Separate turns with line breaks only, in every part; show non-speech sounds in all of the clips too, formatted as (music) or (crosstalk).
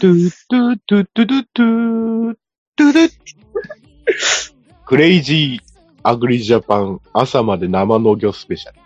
トゥトゥトゥトゥトゥトゥトゥトゥトゥクレイジーアグリジャパン朝まで生農業スペシャル。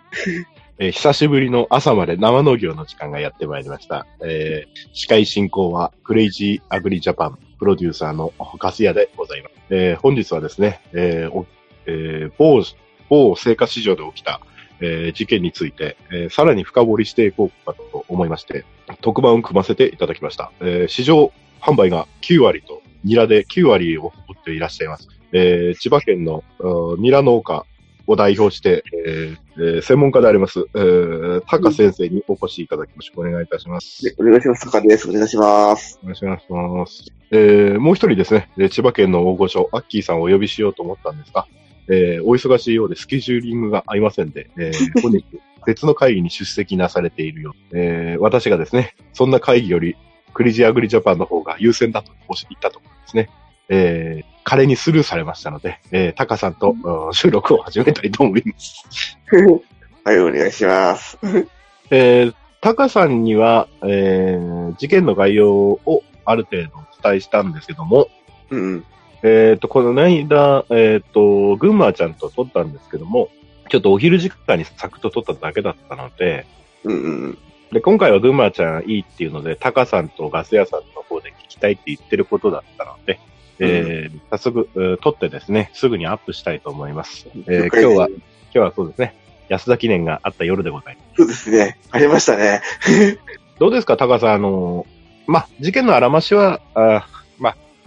えー、久しぶりの朝まで生農業の時間がやってまいりました。えー、司会進行はクレイジーアグリジャパンプロデューサーのカスヤでございます。えー、本日はですね、えー、えー、某、某青果市場で起きた、えー事件について、えーさらに深掘りしていこうかと思いまして、特番を組ませていただきました。えー市場販売が9割と、ニラで9割を誇っていらっしゃいます。えー千葉県のうんニラ農家を代表して、えーえー専門家であります、えー、タカ先生にお越しいただきましょう。お願いいたします。
でお願いします。坂です。お願いします。
お願いします。えー、もう一人ですね、えー千葉県の大御所、アッキーさんをお呼びしようと思ったんですが、えー、お忙しいようでスケジューリングが合いませんで、えー、(laughs) 本日別の会議に出席なされているよう、えー、私がですね、そんな会議より、クリジアグリジャパンの方が優先だと言ったところですね、えー、彼にスルーされましたので、えー、タカさんと、うん収録を始めたいと思います。(laughs)
はい、お願いします。(laughs)
えー、タカさんには、えー、事件の概要をある程度お伝えしたんですけども、
うんうん。
えっ、と、この間、えっ、と、群馬ちゃんと撮ったんですけども、ちょっとお昼時間にサクッと撮っただけだったので、
うんうん。
で、今回は群馬ちゃんいいっていうので、タカさんとガス屋さんの方で聞きたいって言ってることだったので、えー早速、えー撮ってですね、すぐにアップしたいと思います。えー今日は、今日はそうですね、安田記念があった夜でございます。
そうですね。ありましたね。(laughs)
どうですか、タカさん、あのーまあ、事件のあらましは、あ、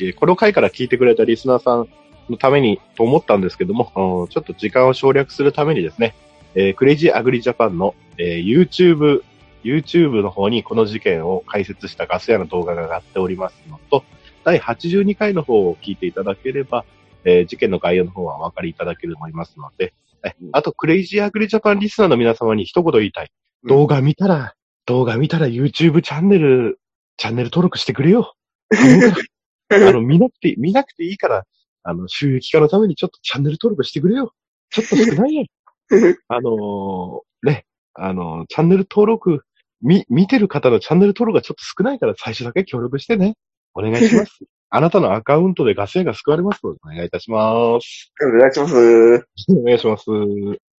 えーこの回から聞いてくれたリスナーさんのためにと思ったんですけども、うんちょっと時間を省略するためにですね、えークレイジーアグリジャパンの、えー YouTube、YouTube の方にこの事件を解説したガス屋の動画が上がっておりますのと、第82回の方を聞いていただければ、えー事件の概要の方はお分かりいただけると思いますので、えあと、クレイジーアグリジャパンリスナーの皆様に一言言いたい。動画見たら、動画見たら YouTube チャンネル、チャンネル登録してくれよ。(laughs) (laughs) あの、見なくて、見なくていいから、あの、収益化のためにちょっとチャンネル登録してくれよ。ちょっと少ないやん。(laughs) あのーね、あのーチャンネル登録、み、見てる方のチャンネル登録がちょっと少ないから最初だけ協力してね。お願いします。(laughs) あなたのアカウントでガス屋が救われますので、お願いいたします。
お願いします。
お願いします。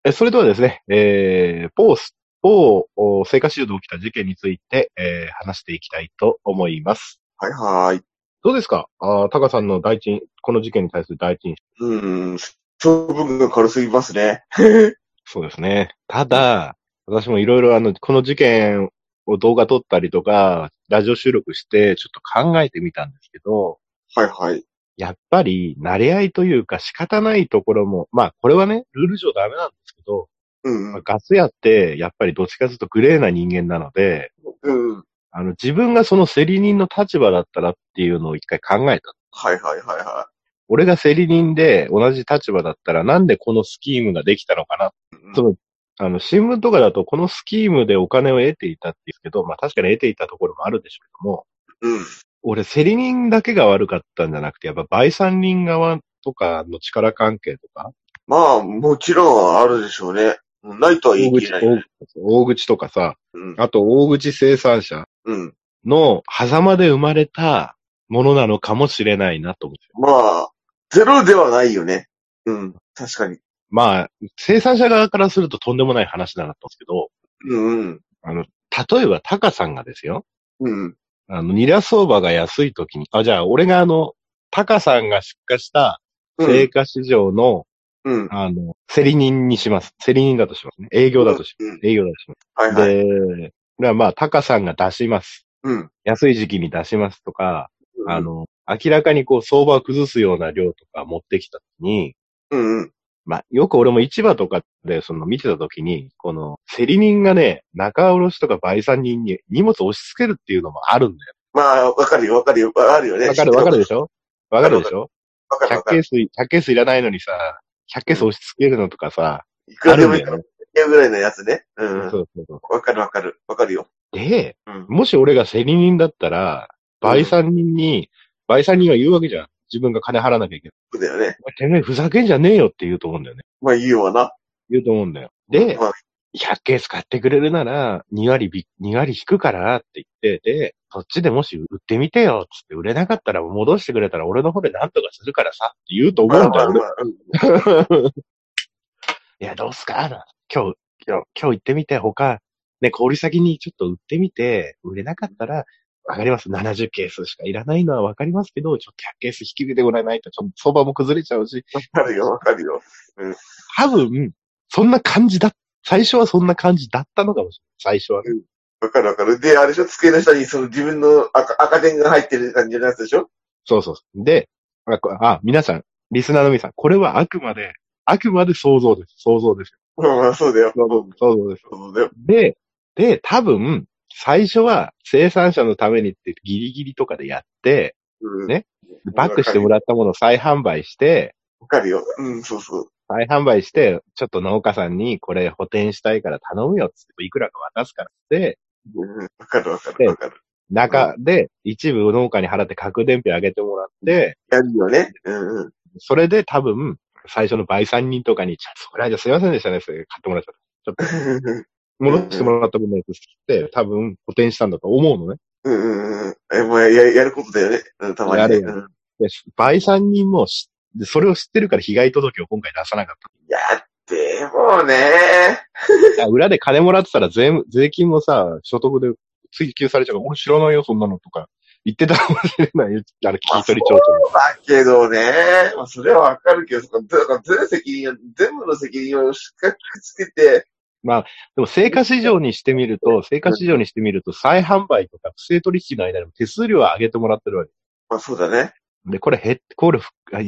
え、それではですね、えー、某ス、某、お成果市場で起きた事件について、えー、話していきたいと思います。
はいはい。
どうですか？あータカさんの第一印、この事件に対する第一印象。
うん。処分が軽すぎますね。(laughs)
そうですね。ただ、私もいろいろあの、この事件を動画撮ったりとか、ラジオ収録して、ちょっと考えてみたんですけど、
はいはい。
やっぱり、慣れ合いというか仕方ないところも、まあ、これはね、ルール上ダメなんですけど、
うん
まあ、ガス屋って、やっぱりどっちかというとグレーな人間なので、
うん。うん。
あの、自分がその競り人の立場だったらっていうのを一回考えた。
はいはいはいは
俺が競り人で同じ立場だったらなんでこのスキームができたのかな。
い。うん
その、あの、新聞とかだとこのスキームでお金を得ていたって言うけど、まあ確かに得ていたところもあるでしょうけども、
うん。
俺競り人だけが悪かったんじゃなくて、やっぱ売産人側とかの力関係とか、
まあ、もちろんあるでしょうね。ないとは言い切れない、ね。
大大口とかさ、
うん。
あと大口生産者
うん。
の狭間で生まれたものなのかもしれないなと思って。
まあ、ゼロではないよね。うん。確かに。
まあ、生産者側からするととんでもない話だなと思うんですけど、
うんうん。
あの、例えばタカさんがですよ、
うん。
あの、ニラ相場が安い時に、あ、じゃあ俺があの、タカさんが出荷した
うん。
青果市場の、
うん。
あの、競り人にします。競り人だとしますね。営業だとし
うん。
ます。営業だとします。
はいはい。
で、でまあ、タカさんが出します。
うん。
安い時期に出しますとか、あ、の、明らかにこう相場を崩すような量とか持ってきた時に、
うんうん。
まあ、よく俺も市場とかでその見てた時に、この競り人がね、中卸とか売産人に荷物を押し付けるっていうのもあるんだよ。
まあ、わかるよ、わかるよ、わかるよね。
わかるわかるでしょ？わかるでしょ？100
わかるわかる。
ケース、100ケースいらないのにさ、100ケース押し付けるのとかさ、
いくらでもいい
あるんだよね
ぐらいのやつね。うん。
そうそうそう。
わかるわかる。わかるよ。
で、
うん。
もし俺が競り人だったら、売産人に、売産人が言うわけじゃん。自分が金払わなきゃいけない。
そうだよね。
てめえふざけんじゃねえよって言うと思うんだよね。
まあ、言うわな。
言うと思うんだよ。で、
まあ、
100ケース買ってくれるなら、2割び、2割引くからって言って、で、そっちでもし売ってみてよ、つって売れなかったら戻してくれたら俺の方で何とかするからさ、って言うと思うんだよ、
まあまあまあ
俺。(laughs) いや、どうすかな今日、今日、今日行ってみて、他、ね、小売先にちょっと売ってみて、売れなかったら、わかります。70ケースしかいらないのはわかりますけど、ちょっと100ケース引き受けてもらえないと、ちょっと相場も崩れちゃうし、
わかるよ、わかるよ。
多分、そんな感じだ、最初はそんな感じだったのかもしれない。最初はね。
わかるわかる。で、あれでしょ？机の下にその自分の赤赤点が入ってる感じのやつでしょ？
そうそう。で、あ、こあ皆さん、リスナーの皆さん、これはあくまで、あくまで想像です。想像ですよ。
まあまあ、そうだよ。そう
想像です。
そうだよ。
で、で、多分、最初は生産者のためにってギリギリとかでやって、
うん。
ねバックしてもらったものを再販売して、
わかるよ。うん、そうそう。
再販売して、ちょっと農家さんにこれ補填したいから頼むよっつって、いくらか渡すからって、
うん、わかるわか
で
るわかる。
中で一部農家に払って核伝票上げてもらって、
やるよね。うんうん。
それで多分、最初の倍3人とかに、ちょっとそれはじゃすいませんでしたね、それ買ってもらっちゃった。ちょっと、戻してもらった分のやつって、多分補填したんだと思うのね。
うんうんうん。え、もうや、やることだよね。うん、たまにね。
やるよ
うん
で、倍3人もしでそれを知ってるから被害届を今回出さなかっ
いや、でもね。(laughs)
裏で金もらってたら税務税金もさ、所得で追求されちゃうから、俺知らないよ、そんなのとか言ってたかもしれないよ。あれ、聞き取り帳
そうだけどね。まあ、それはわかるけど、だから全責任を、全部の責任をしっかりつけて、
でも、成果市場にしてみると、成果市場にしてみると、再販売とか不正取引の間にも手数料を上げてもらってるわけ。
まあそうだね。
で、これ、へ、これ、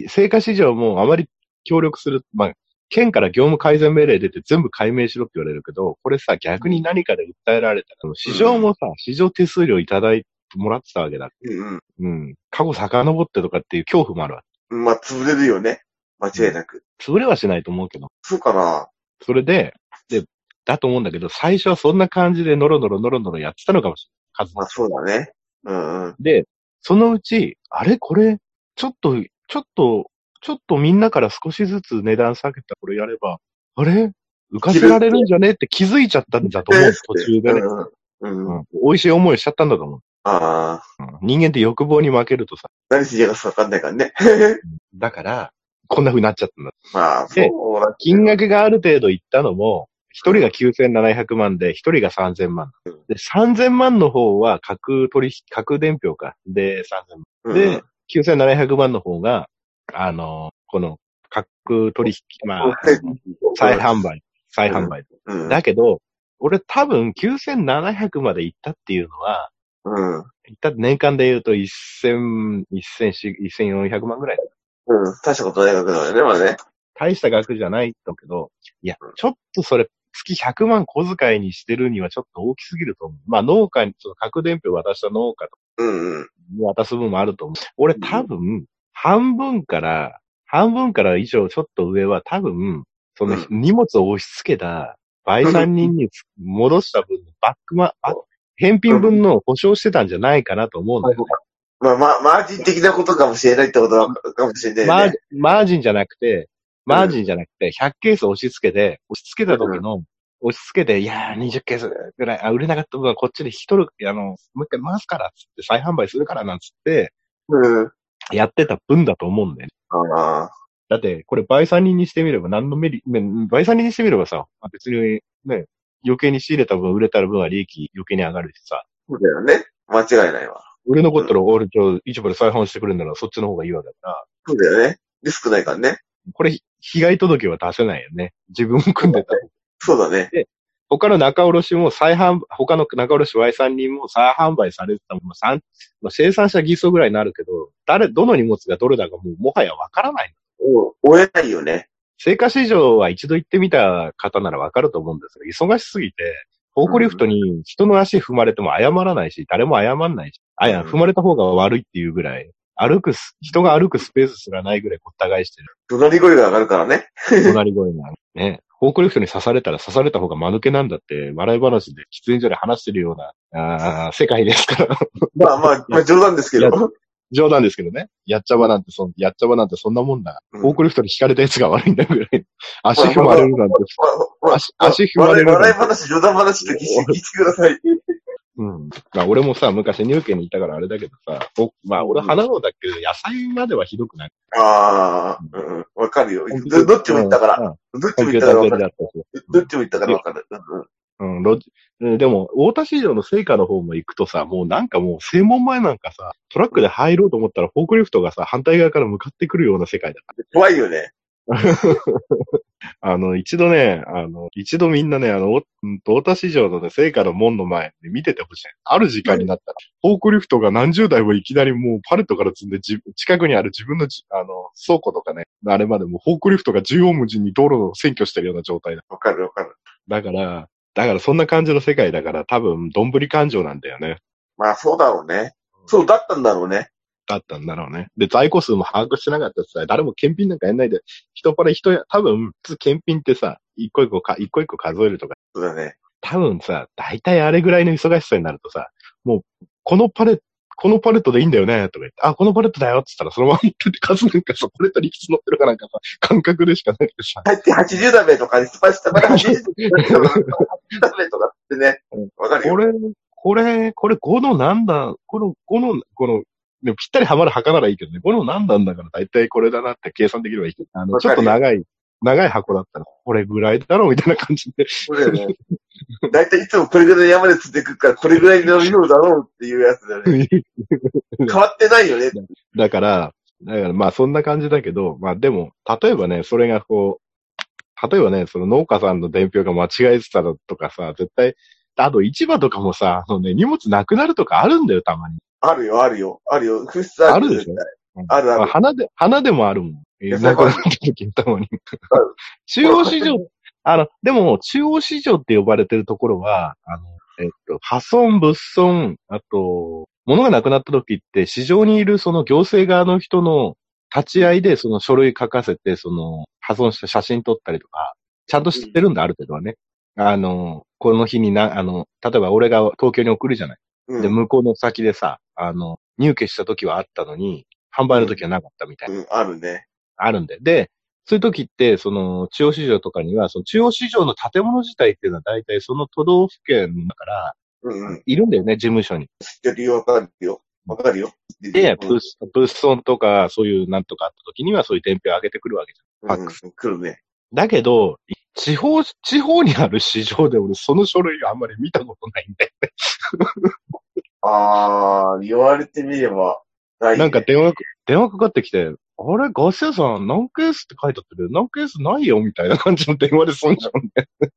成果市場もあまり協力する、まあ、県から業務改善命令出て全部解明しろって言われるけど、これさ、逆に何かで訴えられたら、市場もさ、市場手数料いただいてもらってたわけだ。
うん
うん。過去遡ってとかっていう恐怖もあるわ
うん。まあ潰れるよね。間違いなく。
け。潰れはしないと思うけど。
そうかな。
それで、で、だと思うんだけど、最初はそんな感じでノロノロノロノロやってたのかもしれない。数
まあそうだね。うんうん。
で、そのうち、あれ？これ、ちょっと、ちょっと、ちょっとみんなから少しずつ値段下げたこれやれば、あれ？浮かせられるんじゃね？って気づいちゃったんだと思う、途中でね。
うんうん。うん。
うん。美味しい思いしちゃったんだと思う。
ああ。
うん人間って欲望に負けるとさ、
何しやがすかわかんないからね。
だから、こんな風になっちゃったんだ。
まあ、
で
そう
金額がある程度いったのも、一人が9700万で、一人が3000万。で、3000万の方は、架取引、架伝票か。で、3000万。
うん
で、9700万の方が、あの、この、架取引、まあ、再販売、再販売。
うん。
だけど、俺多分9700まで行ったっていうのは、
うん。
行った年間で言うと1000、1400 1400万ぐらい。
うん。大したことない額だよね、まあね。
大した額じゃないんだけど、いや、ちょっとそれ、月100万小遣いにしてるにはちょっと大きすぎると思う。まあ農家に、その核伝票渡した農家と
うんうん。
に渡す分もあると思う。俺多分、半分から、半分から以上ちょっと上は多分、その
う
荷物を押し付けた、倍三人に戻した分のバックマ、あ返品分の保証してたんじゃないかなと思うんだよね。
まあ、まあ、マージン的なことかもしれないってことは、かもしれない
マー
よね。
マージンじゃなくて、マージンじゃなくて、100ケース押し付けて、押し付けた時の、押し付けて、いやー、20ケースぐらい、あ、売れなかった分はこっちで一人、あの、もう一回回すから、つって、再販売するから、なんつって、
うん。
やってた分だと思うんだよね。
ああ。
だって、これ倍三人にしてみれば何のメリ、め倍三人にしてみればさ、まあ別にね、余計に仕入れた分、売れた分は利益余計に上がるしさ、
そうだよね。間違いないわ。
売れ残ったら俺ちょ、市場で再販してくれるならそっちの方がいいわけだから、
そうだよね。リスクないからね。
これ、被害届は出せないよね。自分も組んでた。
そうだね。
他の仲卸も再販、他の仲卸 Y3 人も再販売されてたもの、三まあ、生産者偽装ぐらいになるけど、誰、どの荷物がどれだかもうもはやわからない。
お追えないよね。
成果市場は一度行ってみた方ならわかると思うんですが、忙しすぎて、フォークリフトに人の足踏まれても謝らないし、誰も謝んないし、あ、いや、
うん
踏まれた方が悪いっていうぐらい、歩くす、人が歩くスペースすらないぐらいごった返してる。
怒鳴り声が上がるからね。
隣声が。ね。フォークリフトに刺されたら刺された方が間抜けなんだって、笑い話で喫煙所で話してるような、あー世界ですから。
まあまあ、まあ冗談ですけど。
冗談ですけどね。やっちゃばなんてそん、やっちゃばなんてそんなもんだ。
うん
フォークリフトに引かれたやつが悪いんだぐらい。足踏まれるなんて。
まあ
足足踏まれる
笑い話、冗談話で聞いて聞いてください。
うん。まあ俺もさ、昔入家にいたからあれだけどさ、僕まあ俺花のだけど、野菜まではひどくない。
ああ、うん、わかるよ。どどっちも言ったから。
うん。
どっちも言ったから。どっちも言ったからわかる。うん
ロジ、うんでも、大田市場の成果の方も行くとさ、もうなんかもう、正門前なんかさ、トラックで入ろうと思ったら、フォークリフトがさ、反対側から向かってくるような世界だか
怖いよね。
ら。(laughs) あの、一度ね、あの、一度みんなね、あの、大田市場のね、成果の門の前で見ててほしい。ある時間になったら、フォークリフトが何十台もいきなりもうパレットから積んで、じ近くにある自分のじ、あの、倉庫とかね、あれまでもうフォークリフトが縦横無尽に道路を占拠してるような状態だ。
わかるわかる。
だから、だからそんな感じの世界だから、多分、どんぶり感情なんだよね。
まあそうだろうね。そうだったんだろうね。
だったんだろうね。で、在庫数も把握してなかったしさ、誰も検品なんかやんないで、人から人や、多分、普通検品ってさ、一個一個か、一個一個数えるとか、
そうだね。
多分さ、大体あれぐらいの忙しさになるとさ、もう、このパレット、このパレットでいいんだよね、とか言って、あ、このパレットだよって言ったら、そのまま言ってて数なんかさ、パレットにいくつ乗ってるかなんかさ、感覚でしかなくてさ、
入って80ダメとかにスパシタまで80ダメとかってね。わかるよ。
これ、これ、これ5のなんだ、この5の、この、でもぴったりはまる墓ならいいけどね、5の何なんだから大体これだなって計算できればいいけど、あの、ちょっと長い、長い箱だったら、これぐらいだろうみたいな感じで、
そうだよね。だいたいいつもこれぐらい山で釣ってくるから、これぐらいの量だろうっていうやつだよね。(laughs) 変わってないよね。
だから、だからまあそんな感じだけど、まあでも、例えばね、それがこう、例えばね、その農家さんの伝票が間違えてたのとかさ、絶対、あと市場とかもさ、あのね、荷物なくなるとかあるんだよ、たまに。
あるよ、あるよ、あるよ。
あるでしょ？
あるある
まあ、花で、花でもあるもん。え
や
ーなくなった時にたまに。中央市場、あの、でも、中央市場って呼ばれてるところは、あの、えっと、破損、物損、あと、物がなくなった時って、市場にいるその行政側の人の立ち会いでその書類書かせて、その破損した写真撮ったりとか、ちゃんと知ってるんだ、ある程度はね。あの、この日にな、あの、例えば俺が東京に送るじゃない。
うん
で、向こうの先でさ、あの、入家した時はあったのに、販売の時はなかったみたいな。
うん、あるね。
あるんで。で、そういう時って、その、中央市場とかには、その中央市場の建物自体っていうのは大体その都道府県だから、
うんうん。
いるんだよね、事務所に。
知ってるよ、わかるよ。わかるよ。
で、
うん
物物損とか、そういうなんとかあった時には、そういう伝票を上げてくるわけじゃん。ファックス。
うん、来るね。
だけど、地方、地方にある市場で俺、その書類あんまり見たことないんだよね。
あー、言われてみれば、ね
なんか電話、電話かかってきて、あれ、ガス屋さん、何ケースって書いてあってる？何ケースないよ？みたいな感じの電話で済んじゃうんだよ。(laughs)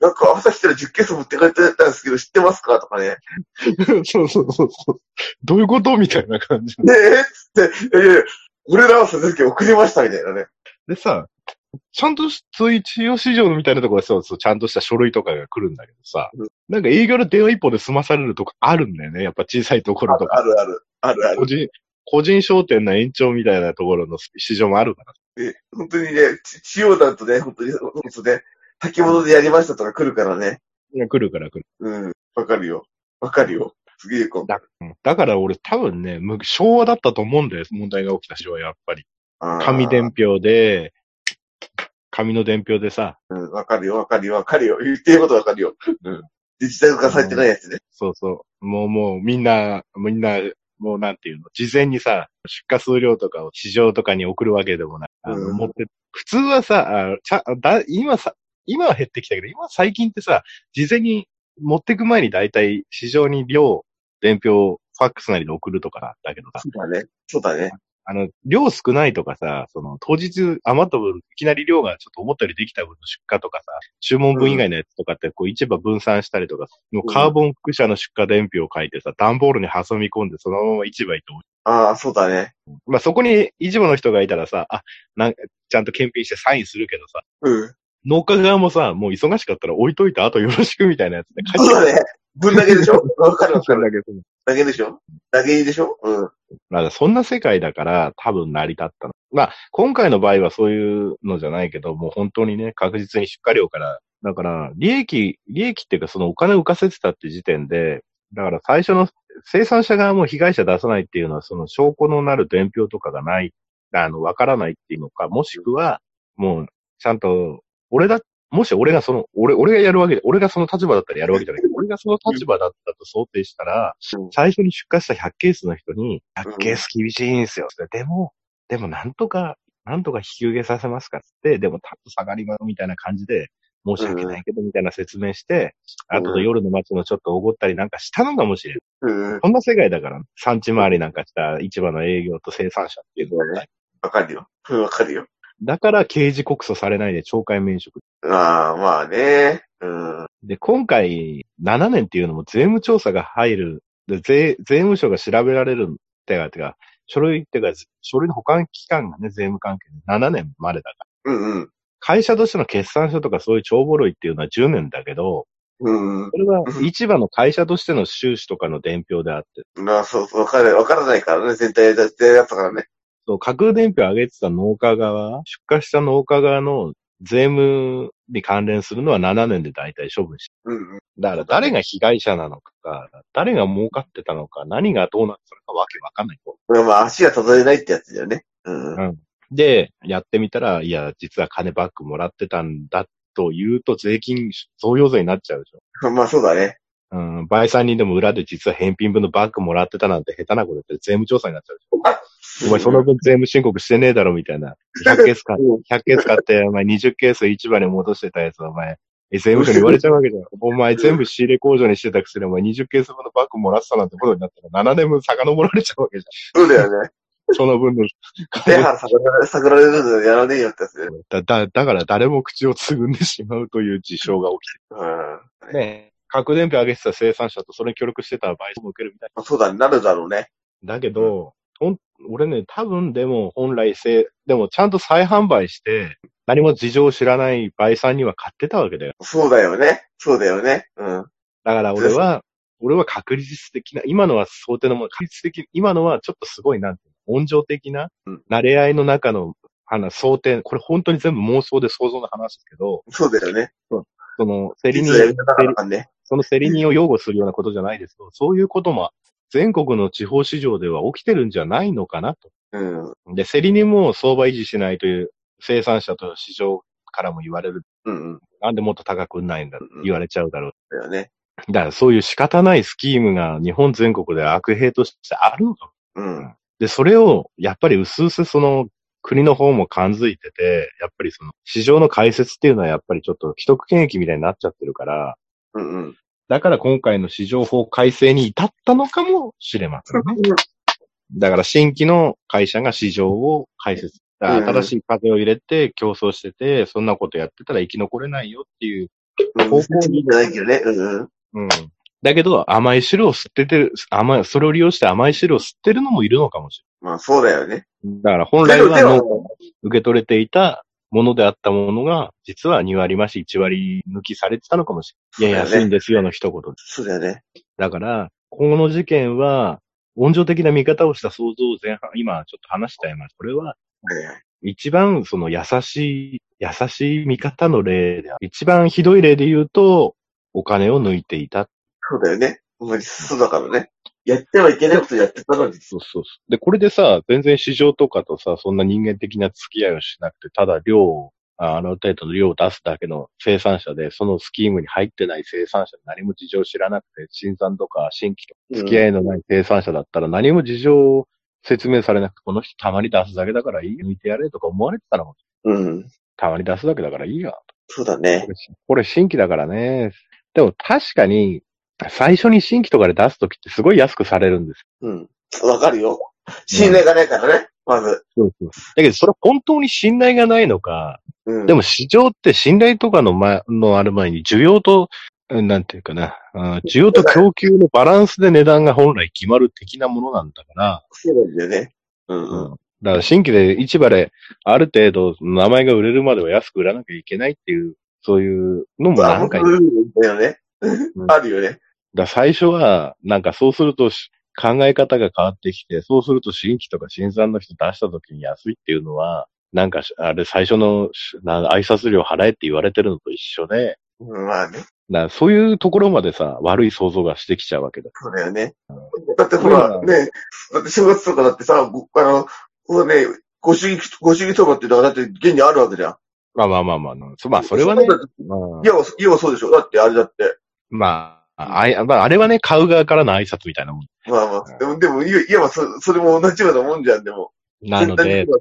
なんか朝来たら10ケース持って帰ってたんですけど、知ってますか？とかね。(laughs)
そうそうそうそう。どういうこと？みたいな感じ。
ねえ？っつって、いやいや俺らはその時送りましたみたいなね。
でさ、ちゃんとし、そういう中央市場みたいなところでそうそう、ちゃんとした書類とかが来るんだけどさ、
うん
なんか営業の電話一本で済まされるとこあるんだよね。やっぱ小さいところとか。
あるある、あるある。
個人、個人商店の延長みたいなところの市場もあるから。
で本当にね、ち地方だとね、本当に、本当ね、先物でやりましたとか来るからね。
いや来るから来る。
うん、わかるよ。わかるよ。すげえこう。
だうんだから俺多分ね、む昭和だったと思うんだよ。問題が起きた昭和やっぱり。
あー
紙伝票で、紙の伝票でさ、
うん、わかるよ、わかるよ、わかるよ。言ってることわかるよ。うん。デジタル化されてないやつね。
そうそう。もうもうみんな、みんな、もうなんていうの、事前にさ、出荷数量とかを市場とかに送るわけでもない。あの、
うん
持って、普通はさ、あちゃだ今さ、今は減ってきたけど、今最近ってさ、事前に持ってく前に大体市場に量、伝票、ファックスなりで送るとかだけどさ、
そうだね。そうだね。
あの、量少ないとかさ、その、当日余った分、いきなり量がちょっと思ったよりできた分の出荷とかさ、注文分以外のやつとかって、こう、市場分散したりとか、もうカーボン輻射の出荷伝票を書いてさ、段ボールに挟み込んで、そのまま市場行って
ああ、そうだね。
まあ、そこに市場の人がいたらさ、あ、なんちゃんと検品してサインするけどさ、
うん。
農家側もさ、もう忙しかったら置いといて、あとよろしくみたいなやつで書いて
そうだね。分だけでしょ？(laughs) わかるわかる。
だけど
だけでしょ？だけでしょ？うん。
まあ、そんな世界だから多分成り立ったの。まあ、今回の場合はそういうのじゃないけど、もう本当にね、確実に出荷量から、だから、利益、利益っていうかそのお金を浮かせてたって時点で、だから最初の生産者側も被害者出さないっていうのは、その証拠のなる伝票とかがない、あの、わからないっていうのか、もしくは、もう、ちゃんと、俺だ、もし俺がその、俺、俺がやるわけで、俺がその立場だったらやるわけじゃないけど、俺がその立場だったと想定したら、
うん
最初に出荷した100ケースの人に、
うん
100ケース厳しいんですよ。でも、でもなんとか、なんとか引き受けさせますかって、でもタッと下がりますみたいな感じで、申し訳ないけどみたいな説明して、
うん
後で夜の街のちょっとおごったりなんかしたのかもしれん。
うん。
そんな世界だから、産地回りなんかした市場の営業と生産者っていうのはね。
わかるよ。うんわかるよ。
だから刑事告訴されないで懲戒免職。
ああ、まあね。うん。
で、今回7年っていうのも税務調査が入る、で税、税務署が調べられるってか、てか、書類ってか、書類の保管期間がね、税務関係で7年までだから。
うんうん。
会社としての決算書とかそういう帳簿類っていうのは10年だけど、
うんうん
それは市場の会社としての収支とかの伝票であって、
まあ、そうわかる、わからないからね、全体でやってやったからね。
そう、架空伝票を上げてた農家側、出荷した農家側の税務に関連するのは7年で大体処分して
うんうん。
だから誰が被害者なのか、誰が儲かってたのか、何がどうなってたのかわけわかんない。
まあまあ、足が届えないってやつだよね。うん。
うん。で、やってみたら、いや、実は金バックもらってたんだと言うと税金、贈与税になっちゃうでしょ。(laughs)
まあ、そうだね。
うん。売産人でも裏で実は返品分のバッグもらってたなんて下手なこと言って税務調査になっちゃう。お前その分税務申告してねえだろみたいな。100ケースか、100ケース買って、お前20ケース市場に戻してたやつ、お前、え税務署に言われちゃうわけじゃん。お前全部仕入れ工場にしてたくせに、お前20ケース分のバッグもらってたなんてことになったら7年分遡られちゃうわけじ
そうだよね。
ゃん。その分の。
手原探られ探られるのやらねえよってやつだ。
だ、だ、だから誰も口をつぐんでしまうという事象が起
うん。
きて。ね核伝票上げてた生産者とそれに協力してたら賠償も受けるみたい
まあそうだね、なるだろうね。
だけど、ほん、俺ね、多分でも本来せ、でもちゃんと再販売して、何も事情を知らない売産には買ってたわけだよ。
そうだよね。そうだよね。うん。
だから俺は、俺は確率的な、今のは想定のもの、確率的、今のはちょっとすごいなんていうの、温情的な
うん、
慣れ合いの中の、あの、想定、これ本当に全部妄想で想像の話ですけど、
そうだよね。
その、競り人、
実はやり方
競り
がね。
その競り人を擁護するようなことじゃないですけど、そういうことも全国の地方市場では起きてるんじゃないのかなと。
うん。
で、競り人も相場維持しないという生産者と市場からも言われる。
うんうん。
なんでもっと高くないんだ言われちゃうだろう。
だよね。
だからそういう仕方ないスキームが日本全国で悪兵としてあるのか。
うん。
で、それをやっぱり薄々その国の方も感づいてて、やっぱりその市場の解説っていうのはやっぱりちょっと既得権益みたいになっちゃってるから、
うんうん。
だから今回の市場法改正に至ったのかもしれませんね。だから新規の会社が市場を開設。新しい風を入れて競争してて、そんなことやってたら生き残れないよっていう。
うん。方向にじゃないけどね。うんうん。
うん。だけど甘い汁を吸っててる、甘い、それを利用して甘い汁を吸ってるのもいるのかもし
まあそうだよね。
れない。だから本来は
でも
農家が受け取れていたものであったものが、実は2割増し1割抜きされてたのかもしれない。いや、安いんですよの一言で。
そうだよね。
だから、この事件は、温情的な見方をした想像を前半、今ちょっと話しちゃいます。これは。一番その優しい、優しい見方の例である。一番ひどい例で言うと、お金を抜いていた。
そうだよね。ほんまにそうだからね。やってはいけないことやってたのに。
そうそうそう。で、これでさ、全然市場とかとさ、そんな人間的な付き合いをしなくて、ただ量を、ああの程度の量を出すだけの生産者で、そのスキームに入ってない生産者で何も事情を知らなくて、新産とか新規とか付き合いのない生産者だったら何も事情を説明されなくて、この人たまに出すだけだからいい抜いてやれとか思われてたのも、
うん。
たまに出すだけだからいいや。
そうだね
こ。れこれ新規だからね。でも確かに、最初に新規とかで出すときってすごい安くされるんです
うん。わかるよ。信頼がないからね。まず。
よ。だけどそれ本当に信頼がないのか、
うん。
でも市場って信頼とかの前、のある前に需要と、うんなんていうかな、あ需要と供給のバランスで値段が本来決まる的なものなんだから、
そうなんだよね。うんうん。
だから新規で市場である程度名前が売れるまでは安く売らなきゃいけないっていう、そういうのもなんか、(laughs)
あるよね。
ん
あるよね。
ら最初は、なんかそうするとし考え方が変わってきて、そうすると新規とか新参の人出した時に安いっていうのは、なんかし、あれ最初の挨拶料払えって言われてるのと一緒で、
うんまあね。
だからそういうところまでさ、悪い想像がしてきちゃうわけだ。
そうだよね。だってほら、ね、だって正月とかだってさ、ごあの、ほらね、ご主義、ご主義相場っていうのはだって現にあるわけじゃん。
まあまあまあまあ、そまあそれはね。まあ
いや、いや、そうでしょ。だってあれだって。
まあ、ああ、あれはね、買う側からの挨拶みたいなもん。
まあまあ、でも、でも、いや、いやまあ、そそれも同じようなもんじゃん、でも。
なので、
だか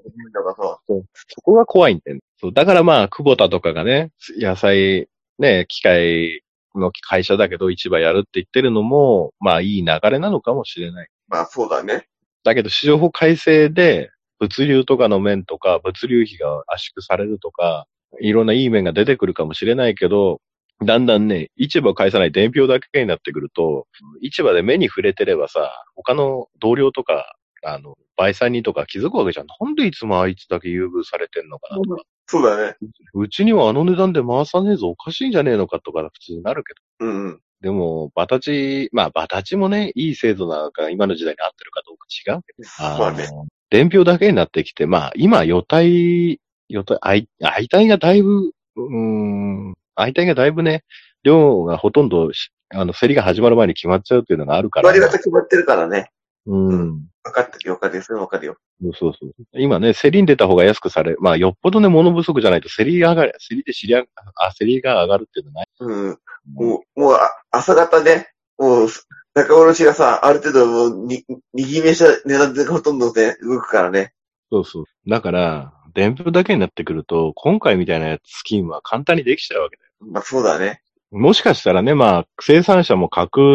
らさ。
そこが怖いんだよね。そう。だからまあ、久保田とかがね、野菜、ね、機械の会社だけど市場やるって言ってるのも、まあいい流れなのかもしれない。
まあ、そうだね。
だけど市場法改正で、物流とかの面とか、物流費が圧縮されるとか、いろんないい面が出てくるかもしれないけど、だんだんね、市場を介さない伝票だけになってくると、市場で目に触れてればさ、他の同僚とか、あの、売産人とか気づくわけじゃん。なんでいつもあいつだけ優遇されてんのかなとか。
そうだね。
うちにはあの値段で回さねえぞ、おかしいんじゃねえのかとか普通になるけど。
うんうん。
でも、バタチ、まあ、バタチもね、いい制度なのか、今の時代に合ってるかどうか違うけど。あの
まあね。
伝票だけになってきて、まあ、今、予体、予体、相相対がだいぶ、うーん、相対がだいぶね、量がほとんどし、あの、競りが始まる前に決まっちゃうっていうのがあるから。
割り方決まってるからね。
うん。
分かってるよ、分かるよ、それ分かるよ。
そうそう。今ね、競りに出た方が安くされ、まあ、よっぽどね、物不足じゃないと、競りが上がる、競りで知りあ、あ、競りが上がるっていうのはない。
うん。もう、もう、あ朝方ね、もう、仲卸がさ、ある程度もう、に、握りした値段でほとんどね、動くからね。
そうそう。だから、伝票だけになってくると、今回みたいなスキームは簡単にできちゃうわけだよ。
まあ、そうだね。
もしかしたらね、まあ、生産者も架空、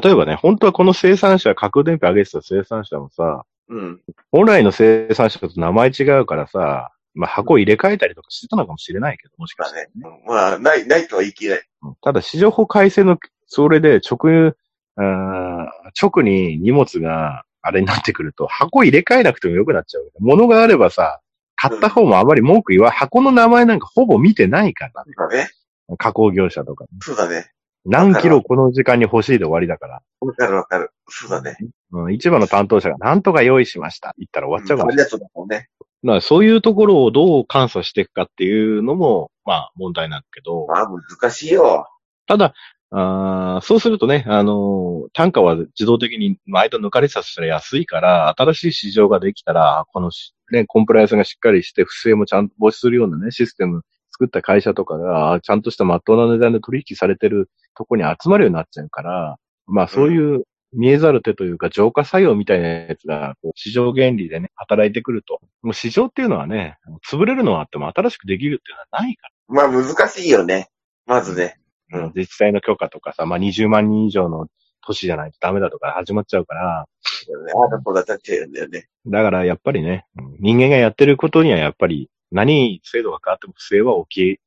例えばね、本当はこの生産者、架空伝票上げてた生産者もさ、
うん。
本来の生産者と名前違うからさ、まあ箱入れ替えたりとかしてたのかもしれないけど、もしか
まあ
したら
ね。まあ、ない、ないとは言い切れない。
うんただ、市場法改正の、それで直輸、あー直に荷物があれになってくると、箱入れ替えなくてもよくなっちゃう。物があればさ、買った方もあまり文句言わ、箱の名前なんかほぼ見てないから、
そうだね。
加工業者とか。
そうだね。
何キロこの時間に欲しいで終わりだから。
わかるわかる。そうだね。
うん、市場の担当者が何とか用意しました。言ったら終わっちゃうかもしれない。
ありがとうだもんね。
だからそういうところをどう監査していくかっていうのも、まあ問題なんだけど、
まあ、難しいよ。
ただ、あそうするとね、あのー単価は自動的に毎度抜かれさせたら安いから、新しい市場ができたら、このね、コンプライアンスがしっかりして、不正もちゃんと防止するようなね、システム作った会社とかが、ちゃんとした真っ当な値段で取引されてるとこに集まるようになっちゃうから、まあそういう見えざる手というか、浄化作用みたいなやつが、市場原理でね、働いてくると。もう市場っていうのはね、潰れるのはあっても新しくできるっていうのはないから
まあ、難しいよね。まずね。
ら。
うん
自治体の許可とかさ、まあ20万人以上の都市じゃないとダメだとか始まっちゃうから、
ああだんだよね。
だからやっぱりね、うん人間がやってることにはやっぱり何制度が変わっても不正は起き、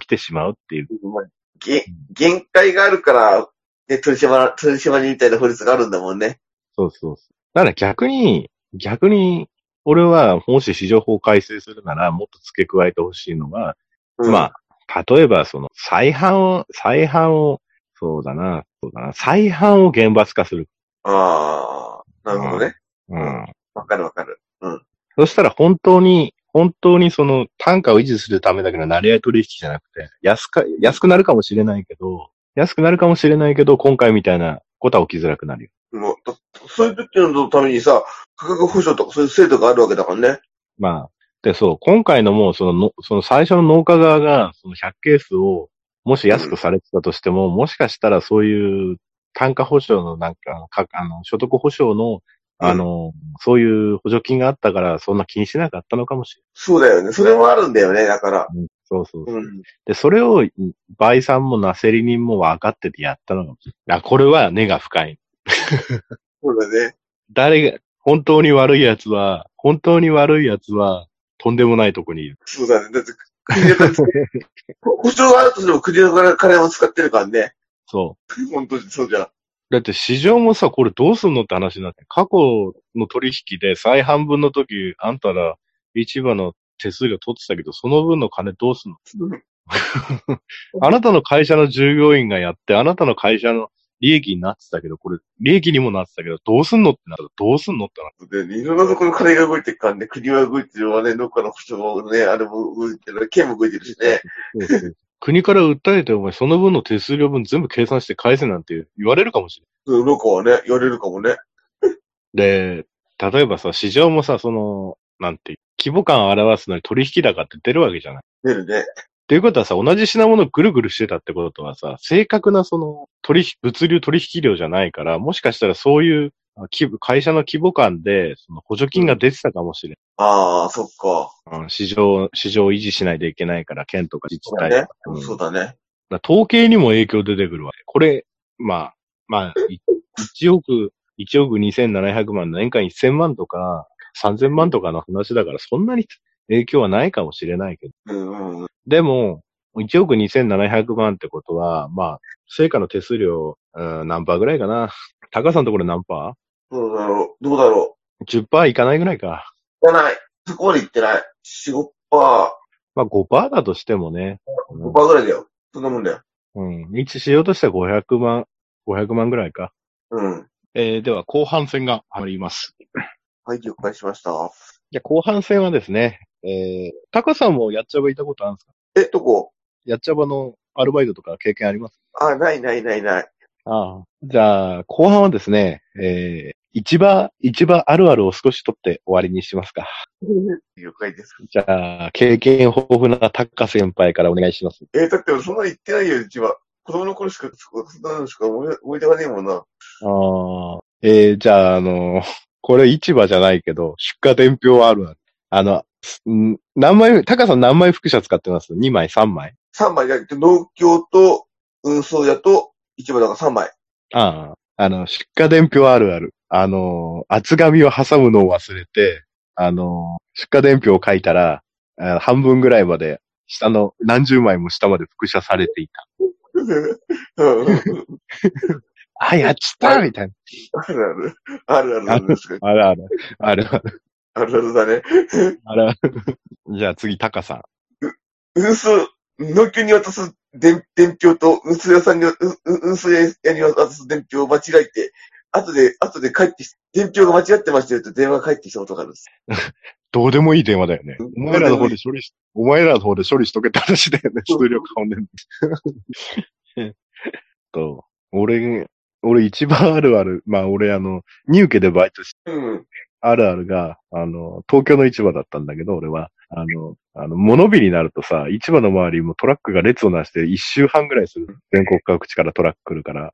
起きてしまうっていう。
まあげ限界があるから、ね、取り締まら、取り締まりみたいな法律があるんだもんね。
そうそうそう。だから逆に、逆に、俺はもし市場法を改正するならもっと付け加えてほしいのが、
うん、
まあ、例えばその再販を、再販を、そうだな、そうだな、再販を厳罰化する。
ああ、なるほどね。
うん。
わかるわかる。
そしたら本当に、本当にその単価を維持するためだけの成り合い取引じゃなくて、安か、安くなるかもしれないけど、安くなるかもしれないけど、今回みたいなことは起きづらくなるよ。
もう、だそういう時のためにさ、価格保証とかそういう制度があるわけだからね。
まあ、で、そう、今回のもう、そのの、その最初の農家側が、その100ケースを、もし安くされてたとしても、もしかしたらそういう単価保証のなんか、かあの、所得保証の、あの、そういう補助金があったから、そんな気にしなかったのかもし
そうだよね。それもあるんだよね、だから。
れない。そうそうそう。
うん。
で、それを、売産もなせり人も分かっててやったのかもしれない。あ、これは根が深い。(laughs)
そうだね。
誰が、本当に悪い奴は、本当に悪い奴は、とんでもないとこにいる。
そうだね。だって、国の金、保証があるとしても国の金を使ってるからね。
そう。
本当にそうじゃん。
だって市場もさ、これどうすんのって話になって、過去の取引で再半分の時、あんたら市場の手数料取ってたけど、その分の金どうすんの？(laughs) あなたの会社の従業員がやって、あなたの会社の利益になってたけど、これ、利益にもなってたけど、どうすんのってなったら、どうすんのってなる。
で、いろんなところ金が動いてるからね、国は動いてるわね、どっかの保証もね、あれも動いてる、県も動いてるしね。
国から訴えてお前その分の手数料分全部計算して返せなんて言われるかもしれない。
うん、ロコはね、言われるかもね。(laughs)
で、例えばさ、市場もさ、その、なんて規模感を表すのに取引高って出るわけじゃない。
出るね。
っていうことはさ、同じ品物ぐるぐるしてたってことはさ、正確なその、取引、物流取引量じゃないから、もしかしたらそういう、会社の規模感で、その補助金が出てたかもしれ
ああ、そっか。
うん、市場、市場を維持しないといけないから、県とか自治
そうだね
体とか。。うん
そうだね。
だから統計にも影響出てくるわけ。これ、まあ、まあ、い1億、1億2700万、年間1000万とか、3000万とかの話だから、そんなに影響はないかもしれないけど。
うんうんうん。
でも、1億2700万ってことは、まあ、成果の手数料、うん、何パーぐらいかな。高さんのところ何パ
どうだろう？どうだろ
ー ?10 パーいかないぐらいか。
う。いかない。そこまで行ってない。4、5%、5%
まあ5パーだとしてもね。うん
ぐらいだよ。そんなもんだよ。
うん。一しようとしたら500万、500万ぐらいか。
うん。
えー、では後半戦が始まります。
はい、了解しました。
じゃあ後半戦はですね、えー、タカさんもやっちゃばいたことあるんですか？
え、どこ？
やっちゃばのアルバイトとか経験あります？
あ、ないないないない。
ああ。じゃあ、後半はですね、えー、市場、市場あるあるを少し取って終わりにしますか。(laughs)
了解です。
じゃあ、経験豊富なタカ先輩からお願いします。
えだって俺そんな言ってないよ、うちは。子供の頃しか、そんなのしか思い思い出がねえもんな。
ああ。えー、じゃあ、あの、これ市場じゃないけど、出荷伝票あるある。あの、ん何枚、タカさん何枚副社使ってます ?2 枚、3枚
3枚じゃなくて、農協と運送屋と市場だから3枚。
ああ。あの、出荷伝票あるある。あの、厚紙を挟むのを忘れて、あの、出荷伝票を書いたら、あ半分ぐらいまで、下の何十枚も下まで複写されていた。
う (laughs) ん
あ、やっちったみたいな。
あるある。あるある。
あるある。あるある。
あるあるだね。
あるある。(laughs) じゃあ次、タカさん。
運送、農協に渡す伝伝票と運送屋さんに、うう運送屋に渡す伝票を間違えて、後で、後で帰ってき伝票が間違ってましたよって電話が返ってきたことがあるんです。(laughs)
どうでもいい電話だよね。
うん
お前らの方で処理し、お前らの方で処理しとけって話だよね。
そう
数量顔ね。(laughs) と、俺、俺一番あるある。まあ俺あの、入家でバイトし
うん。
あるあるが、あの、東京の市場だったんだけど、俺は。あの、あの、物日になるとさ、市場の周りもトラックが列をなして一周半ぐらいする。全国各地からトラック来るから。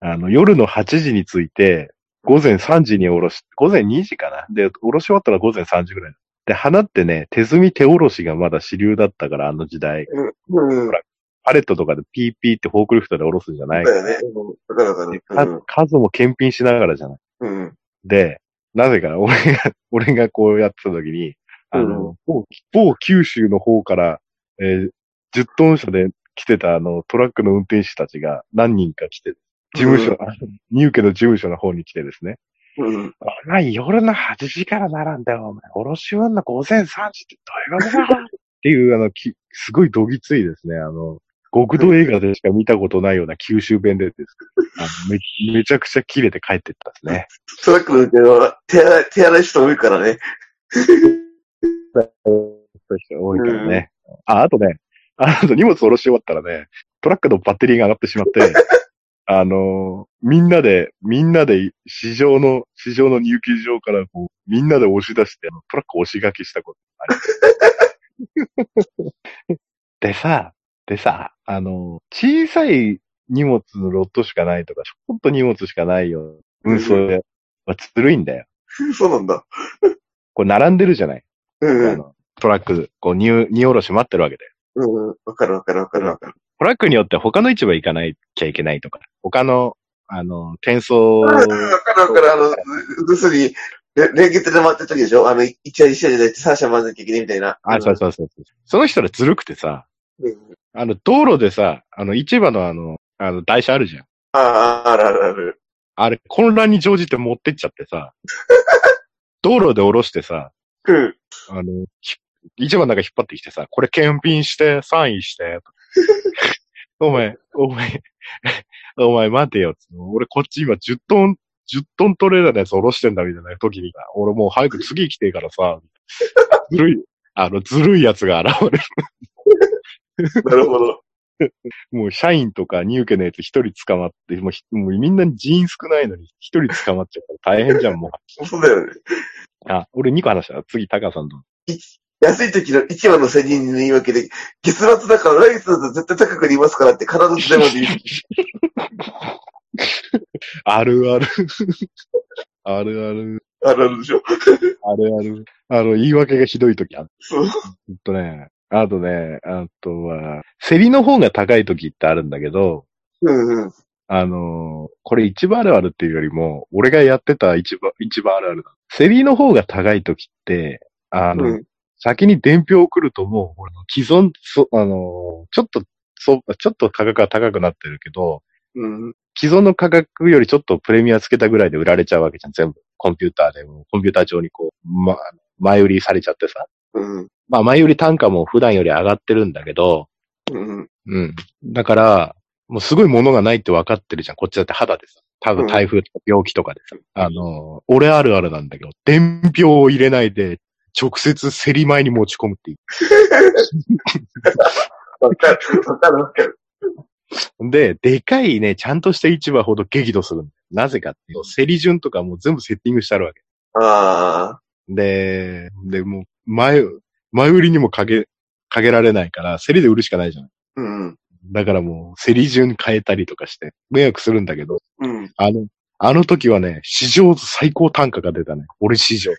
あの、夜の8時に着いて、午前3時におろし、午前2時かな。で、おろし終わったら午前3時ぐらい。で、花ってね、手摘み手おろしがまだ主流だったから、あの時代。
うんうん。
パレットとかでピーピーってフォークリフトでおろすんじゃない
だよね。うんだからだね。
か数も検品しながらじゃない。で、なぜか、(laughs) 俺が、俺がこうやってた時に、あの、
う
某某九州の方から、えー10トン車で来てたあの、トラックの運転手たちが何人か来て、事務所、
うん
入家の事務所の方に来てですね。
うん。
お前夜の8時から並んだよ、お前。おろし終わんの午前3時ってどういうことだ？っていう、あの、き、すごいどぎついですね。あの、極道映画でしか見たことないような九州弁でです。め、めちゃくちゃ切れて帰ってったですね。
トラックの手洗い、手洗い人多いからね。
そういう人多いからね。あ、あとね、ああと荷物下ろし終わったらね、トラックのバッテリーが上がってしまって、(laughs) あのーみんなで、みんなで市場の、市場の入金場からこう、みんなで押し出して、あのトラック押し書きしたことある。(laughs) でさ、でさ、あのー小さい荷物のロットしかないとか、ちょっと荷物しかないよ。運送で。はずるいんだよ。(laughs)
そうなんだ。
これ並んでるじゃない。
うんうん。
トラック、こう、荷、荷下ろし待ってるわけだよ。
うんうん。わかるわかるわかるわかる。
トラックによって他の市場行かないきゃいけないとか、他の、あの、転送、
わかるわかる。あの、要するに、れ連結で回ってる時でしょ？あの、一社一社じゃなくて三社回らなきゃいけないみたいな。
あ、そうそうそうそう。その人らずるくてさ、
うん。
あの、道路でさ、あの、市場のあの、あの、台車あるじゃん。
ああ、あるあるある。
あれ、混乱に乗じて持ってっちゃってさ、(laughs) 道路で降ろしてさ、
うん。
あの、ひ市場の中引っ張ってきてさ、これ検品して、サインして、(laughs) お前、お前、(laughs) お前待てよ。俺こっち今10トン、10トントレーラーのやつ下ろしてんだみたいな時に、俺もう早く次来てからさ、ずるい、あの、ずるいやつが現れる。(laughs)
なるほど。(laughs)
もう社員とか入家のやつ一人捕まって、もうひもうみんな人員少ないのに一人捕まっちゃうから大変じゃん、も
そうだよね。
う。あ、俺2個話した。次、タカさんと。
安い時の市場の競り人の言い訳で、月末だから来月だと絶対高くなりますからって必ず電話で言う。(laughs)
あるある。あるある。
あるあるでしょ。
あるある。あの、言い訳がひどい時ある。
そう。
ほんとね。あとね、あとは、競りの方が高い時ってあるんだけど、
うんうん。
あのーこれ一番あるあるっていうよりも、俺がやってた一番、一番あるあるだ。競りの方が高い時って、あの、
うん
先に伝票を送るともう、俺の既存、そあのーちょっと、そう、ちょっと価格が高くなってるけど、
うん。
既存の価格よりちょっとプレミアつけたぐらいで売られちゃうわけじゃん、全部。コンピューターでも、コンピューター上にこう、ま、前売りされちゃってさ。
うん。
まあ、前売り単価も普段より上がってるんだけど、
うん。
うん。だから、もうすごいものがないって分かってるじゃん。こっちだって肌でさ。多分台風とか病気とかでさ。あの、俺あるあるなんだけど、伝票を入れないで、直接競り前に持ち込むっていう。(laughs)
わかる。わかるわかる。
で、でかいね、ちゃんとした市場ほど激怒する。なぜかっていうと、競り順とかもう全部セッティングしてあるわけ。
ああ。
で、で、もう、前、前売りにもかけ、かけられないから、競りで売るしかないじゃん。
うん。
だからもう、競り順変えたりとかして、迷惑するんだけど、
うん。
あの、あの時はね、史上最高単価が出たね。俺史上。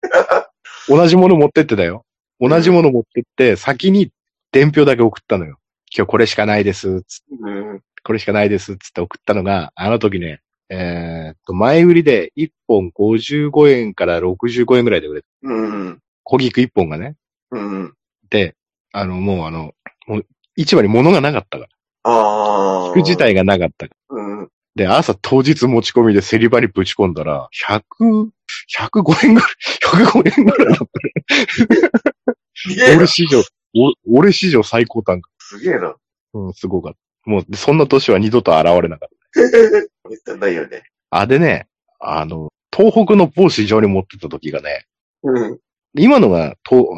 (laughs) 同じもの持ってってたよ。同じもの持ってって、先に伝票だけ送ったのよ。今日これしかないです。つ
うん。
これしかないです。つって送ったのが、あの時ね、えーっと、前売りで1本55円から65円ぐらいで売れた。
うん。
小菊1本がね。
うん。
で、あの、もうあの、もう市場に物がなかったから。
ああ。
服自。体がなかったから。
うん。
で、朝当日持ち込みで競り場にぶち込んだら、100、105円ぐらい、(laughs) 105円ぐらいだった。
すげえな
俺。史上、お俺史上最高単価。
すげえな。
うん、すごかった。もう、でそんな年は二度と現れなかった。(laughs)
めったにないよね。
あ、でね、あの、東北の某市場に持ってった時がね、
うん。
今のが、と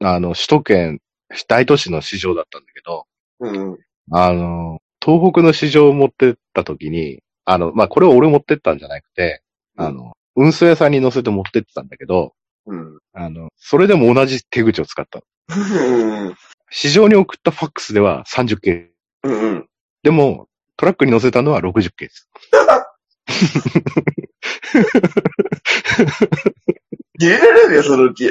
ああの、首都圏、大都市の市場だったんだけど、
うん。
あの、東北の市場を持ってった時に、あの、まあ、これは俺持ってったんじゃなくて、あの、運送屋さんに乗せて持ってってたんだけど、
うん。
あの、それでも同じ手口を使ったの。
うん。
市場に送ったファックスでは30件。
うん。
でも、トラックに乗せたのは60件です。(laughs)
入れられるよ、そのうち。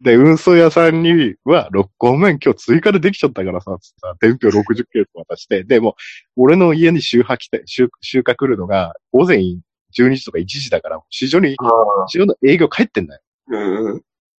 で、運送屋さんには、ろごめん、今日追加でできちゃったからさ、つってさ、伝票60件渡して、でも、俺の家に収穫来て、収収穫来るのが、午前12時とか1時だから、市場に。市場の営業帰ってんだよ。
う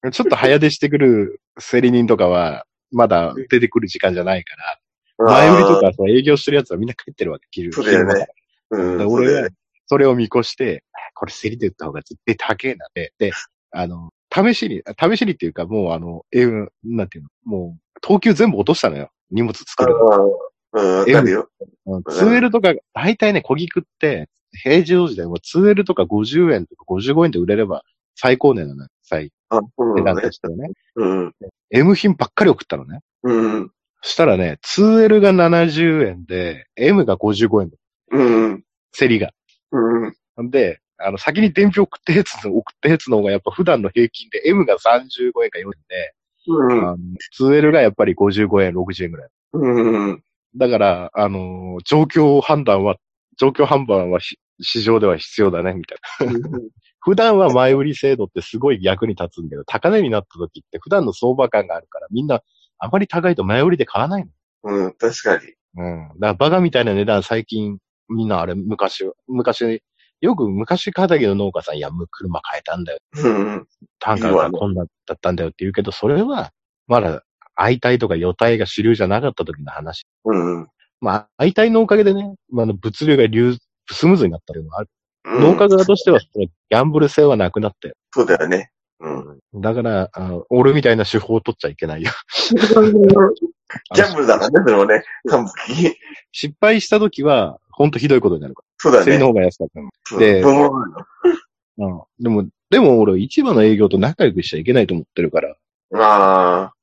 ん。
ちょっと早出してくる競り人とかは、まだ出てくる時間じゃないから、前売りとかそう営業してるやつはみんな帰ってるわけ、昼
そうだよねうん。
で俺は
そ
れを見越して、これ競りで売った方が絶対高えなって。で、あの、試しに、試しにっていうか、もうあの、えーなんていうの、もう、等級全部落としたのよ。荷物作るの。
うん。るよ。
うん 2L とか、大体ね、小菊って、平常時でも 2L とか50円とか55円で売れれば最高値なのよ。最
あ、そう
値段としてはね。
うん。
M 品ばっかり送ったのね。
うん。
そしたらね、2L が70円で、M が55円だ。
うん。
競りが。
うん。
んで、あの、先に伝票送ったやつの、送ったやつの方がやっぱ普段の平均で M が35円か4円で、
うん。
あの 2L がやっぱり55円、60円ぐらい。
うん。
だから、あのー状況判断は、状況判断はし市場では必要だね、みたいな。(laughs) 普段は前売り制度ってすごい役に立つんだけど、高値になった時って普段の相場感があるから、みんなあまり高いと前売りで買わないの。
うん。確かに。
うん。だからバカみたいな値段最近、みんなあれ昔、昔、よく昔畑の農家さん、いや、車変えたんだよ。
うん。
単価がこんなだったんだよって言うけど、それは、まだ、相対とか予対が主流じゃなかった時の話。
うん。
まあ、相対のおかげでね、まあ、物流が流、スムーズになったというのがある。
うん
農家側としては、ギャンブル性はなくなったよ。
そうだよね。うん。
だから、あの俺みたいな手法を取っちゃいけないよ。(laughs)
ギャンブルだからね、それもね。完璧。
失敗した時は、ほんとひどいことになるか
そうだ
ら。競りの
ね。
方が安かったで
そう
ん。でも、でも俺、市場の営業と仲良くしちゃいけないと思ってるから、
ああ。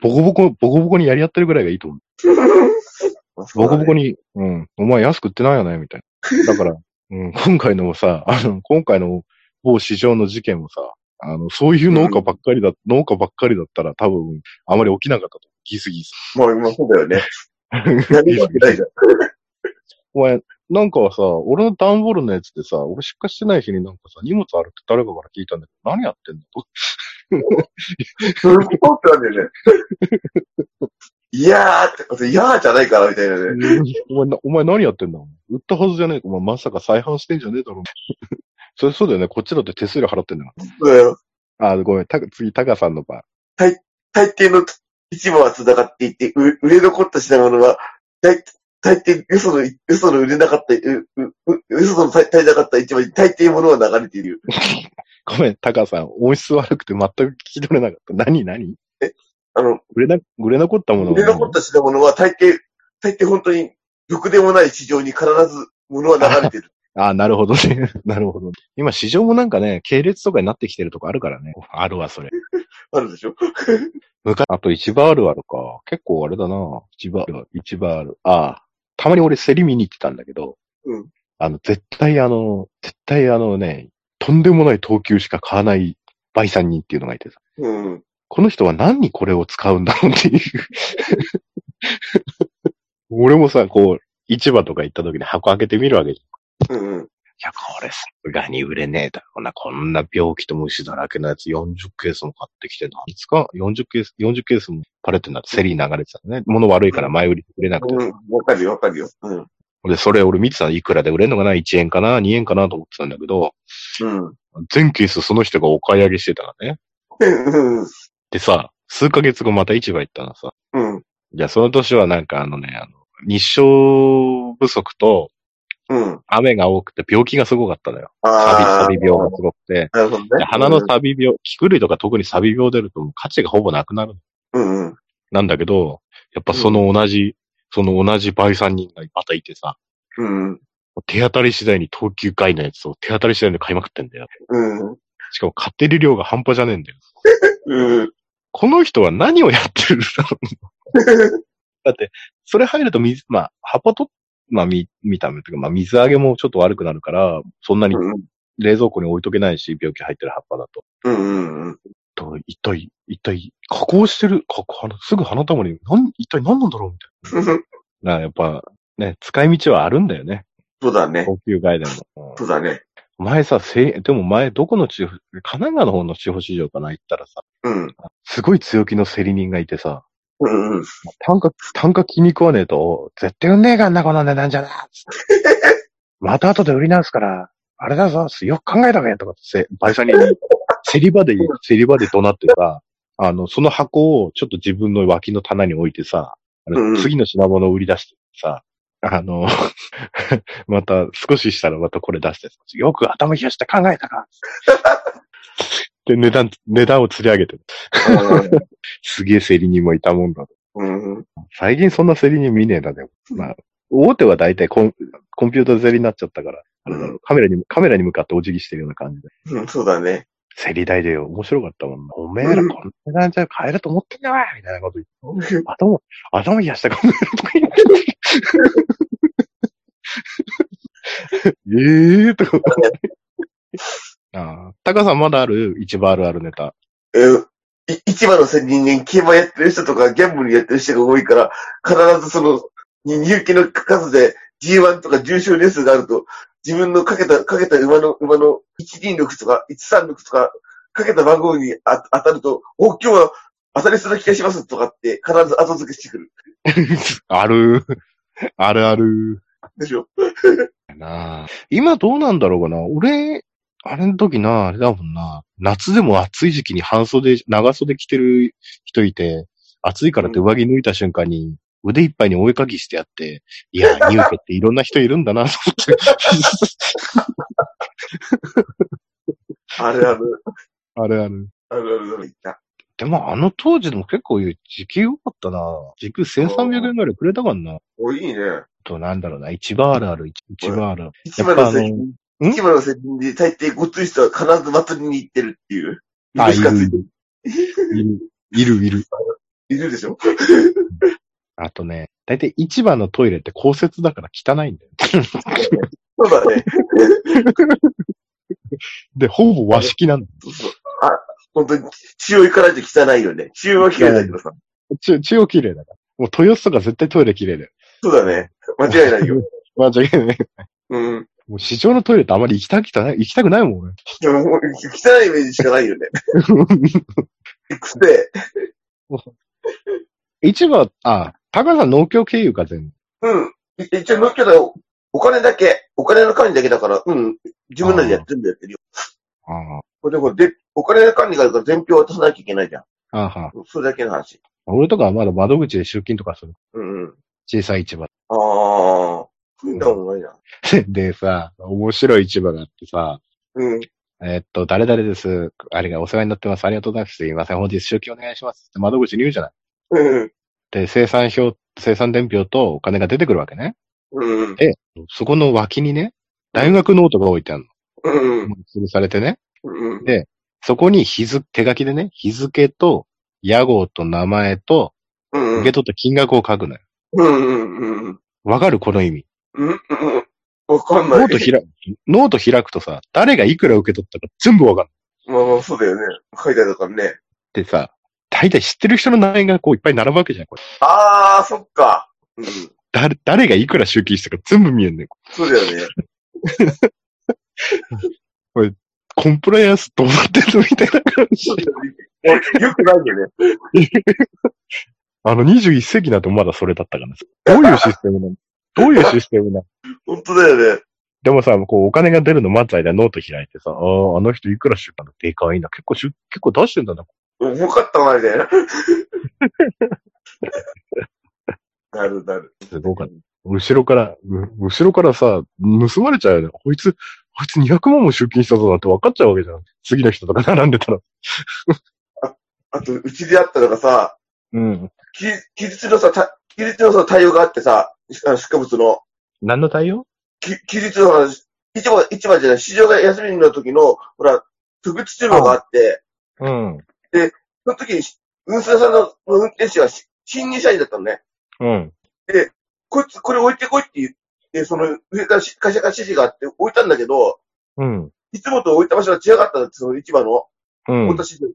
ボコボコ、ボコボコにやり合ってるぐらいがいいと思う。(laughs) ボコボコに、うん、お前安く売ってないよね、みたいな。だから、(laughs) うん、今回のもさ、あの、今回の某市場の事件もさ、あの、そういう農家ばっかりだ、農家ばっかりだったら多分、あまり起きなかったと。ギスギス。
まあ、まあ、そうだよね。やるわけないじゃん。
お前、なんかはさ、俺の段ボールのやつでさ、俺出荷してない日になんかさ、荷物あるって誰かから聞いたんだけど、何やってんの？と。
そういってなんだよね。いやーってこと、いやーじゃないから、みたいなね。
お前な、お前何やってんだ？売ったはずじゃねえか。お前まさか再販してんじゃねえだろ。それそうだよね。こっちだって手数料払ってんだか
そうだよ。
ら。あ、ごめん。た次、タカさんの場。
大抵の市場は繋がっていて、う売れ残った品物は、大大抵、よその、よその売れなかった、う、う、うよその足りなかった市場に大抵物は流れている。(laughs)
ごめん、タカさん。音質悪くて全く聞き取れなかった。何何？
あの、
売れな、売れ残ったもの
売れ残った品物は大抵、大抵本当に、ろくでもない市場に必ず物は流れてる。(laughs)
あなるほどね。(laughs) なるほど。今、市場もなんかね、系列とかになってきてるとこあるからね。あるわ、それ。
あるでしょ？
昔、あと市場あるあるか。結構あれだな。市場ある、市場ある。ああ。たまに俺競り見に行ってたんだけど。
うん。
あの、絶対あの、絶対あのね、とんでもない等級しか買わない売産人っていうのがいてさ。
うん。
この人は何にこれを使うんだろうっていう。(laughs) 俺もさ、こう、市場とか行った時に箱開けてみるわけじゃん。
うん。うん。
いや、これさすがに売れねえだろうな。こんな病気と虫だらけのやつ40ケースも買ってきてな。いつか？40ケース、40ケースもパレットになってセリー流れてたのね。物悪いから前売り売れなくて。
うん。わかるよ、わかるよ。うん。
で、それ俺見てたのいくらで売れるのかな ?1 円かな ?2 円かな？と思ってたんだけど、
うん。
全ケースその人がお買い上げしてたからね。
うん。
でさ、数ヶ月後また市場行ったのさ。
うん。
じゃあその年はなんかあのね、あの、日照不足と
うん。
雨が多くて病気がすごかったのよ。サビ。サビ病がすごくて。
なるほどね
で。鼻のサビ病、キク類とか特にサビ病出ると価値がほぼなくなる。
うん。うん。
なんだけど、やっぱその同じ、その同じ売産人がまたいてさ、
うん。
手当たり次第に等級外のやつを手当たり次第に買いまくってんだよ。
うん。
しかも買ってる量が半端じゃねえんだよ。
うん。
この人は何をやってるんだろう (laughs) だって、それ入ると水、まあ、葉っぱと、まあ、み、見た目というか、まあ、水揚げもちょっと悪くなるから、そんなに
うん。
冷蔵庫に置いとけないし、病気入ってる葉っぱだと。
うん。うん。
と一体、一体、加工してる、かあのすぐ花束に、なん、一体何なんだろうみたいな。だからやっぱ、ね、使い道はあるんだよね。
そうだね。
高級外でも。うん
そうだね。
前さ、せい、でも前、どこの地方、神奈川の方の地方市場かな行ったらさ、
うん。
すごい強気の競り人がいてさ、
うん。うん。
単価、単価気に食わねえと、絶対売んねえかんな、この値段じゃな。(laughs) また後で売り直すから、あれだぞ、よく考えたべ、とかってせ、バイさんに、(laughs) 競り場で、競り場で怒鳴ってさ、あの、その箱をちょっと自分の脇の棚に置いてさ、あの
うん
次の品物を売り出してさ、あの、(laughs) また少ししたらまたこれ出してさ、よく頭冷やして考えたか。で、値段、値段を釣り上げてる。(laughs) すげえ競り人もいたもんだと。
うん。うん。
最近そんな競り人見ねえな、でも。まあ、大手は大体コンコンピューター競りになっちゃったから、あれだろうカメラに、カメラに向かってお辞儀してるような感じで。
うん。そうだね。
競り台でよ、面白かったもんな。おめえらこんな値段じゃ買えると思ってんだわみたいなこと言って。頭、頭冷やして考えるとか言って。(laughs) ええとか。タカさんまだある？一番あるあるネタ。
えーい市場の人間、競馬やってる人とか、ギャンブルやってる人が多いから、必ずその、に入金の数で G1 とか重賞レースがあると、自分のかけた、かけた馬の、馬の126とか136とか、かけた番号にあ当たると、お、今日は当たりそうな気がしますとかって、必ず後付けしてくる。(laughs)
ある。あるある。
でしょ？(laughs)
なあ今どうなんだろうかな？俺、あれの時な、あれだもんな。夏でも暑い時期に半袖、長袖着てる人いて、暑いからって上着脱いだ瞬間に、腕いっぱいにお絵かきしてやって、いや、ニューケっていろんな人いるんだな、と思って。
あるある。
あれある。
あるあるある。た。
でもあの当時でも結構時給良かったな。時給1300円ぐらいくれたかんな。
お、いいね。
と、なんだろうな。一番あるある、一一番ある。やっぱ
任
あのん？
市場の責任で大抵ごっつい人は必ず祭りに行ってるっていう。
あ、いるいる。いる、いる、
でしょ？
あとね、だいたい市場のトイレって高設だから汚いんだよ。
そうだね。
で、ほぼ和式なんだよ。
そうそう。あ、本当に血を行かないと汚いよね。血は綺麗だけどさ。
血血を綺麗だから。もう豊洲とか絶対トイレ綺麗だよ。
そうだね。間違いないよ。(laughs)
間違いない。
うん。
もう市場のトイレってあまり行きたくない、行きたくないもん、俺。
でも、もう汚いイメージしかないよね。(laughs) くせ
市場、あ、高さん農協経由か全部。
うん。い一応、乗っけど、お金だけ、お金の管理だけだから、うん。自分らでや全部やってるよ。
あ
これでこれで、お金の管理があるから伝票渡さなきゃいけないじゃん。
あ、あは。
それだけの話。
俺とかはまだ窓口で集金とかする。
うんうん。
小さい市場。
ああ、そうんだもんないな。(laughs)
でさ、面白い市場があってさ、
うん。
えっと、誰々です。あれがお世話になってます。ありがとうございます。すいません。本日集金お願いします。って窓口に言うじゃない。
うん。
で、精算表、精算伝票とお金が出てくるわけね。
うん。
そこの脇にね、大学ノートが置いてある
うん。
の。潰されてね。
うん。
でそこに日付、手書きでね、日付と、屋号と名前と、
うん。
受け取った金額を書くのよ。
うん。うん。うん。
わかる？この意味。
うん。うん。わかんない。
ノート開く、ノート開くとさ、誰がいくら受け取ったか全部わかる。
まあまあ、そうだよね。書いてあるからね。
でさ、大体知ってる人の名前がこういっぱい並ぶわけじゃん。これ
ああ、そっか。うん。
誰、誰がいくら集金したか全部見えんねん。
そうだよね。(laughs)
コンプライアンスどうなってるのみたいな感じ。
よくないよね。(laughs)
あの、21世紀だとまだそれだったからね。どういうシステムなのどういうシステムなの？(laughs)
本当だよね。
でもさ、こう、お金が出るの待つ間ノート開いてさ、ああ、あの人いくら出たのでかいな。結構しゅ、結構出してんだな。
重かったな、みたいな。(laughs) なるなる。
すごかった。後ろから、う後ろからさ、盗まれちゃうよね。こいつ、こいつ200万も出金したぞなんて分かっちゃうわけじゃん。次の人とか並んでたら。
あと、うちであったのがさ、
うん。
き、期日のさ、た期日のさ、対応があってさ、あの出荷物の、
何の対応？
き期日の話、市場、市場じゃない、市場が休みの時の、ほら、特別注文があって、
うん。
その時に、運送屋さんの運転手はし新入社員だったのね。
うん。
こいつ、これ置いてこいって言って、その、上からし会社から指示があって置いたんだけど、
うん。
いつもと置いた場所が違かったんだって、その市場の、
うん
置いた。指示で。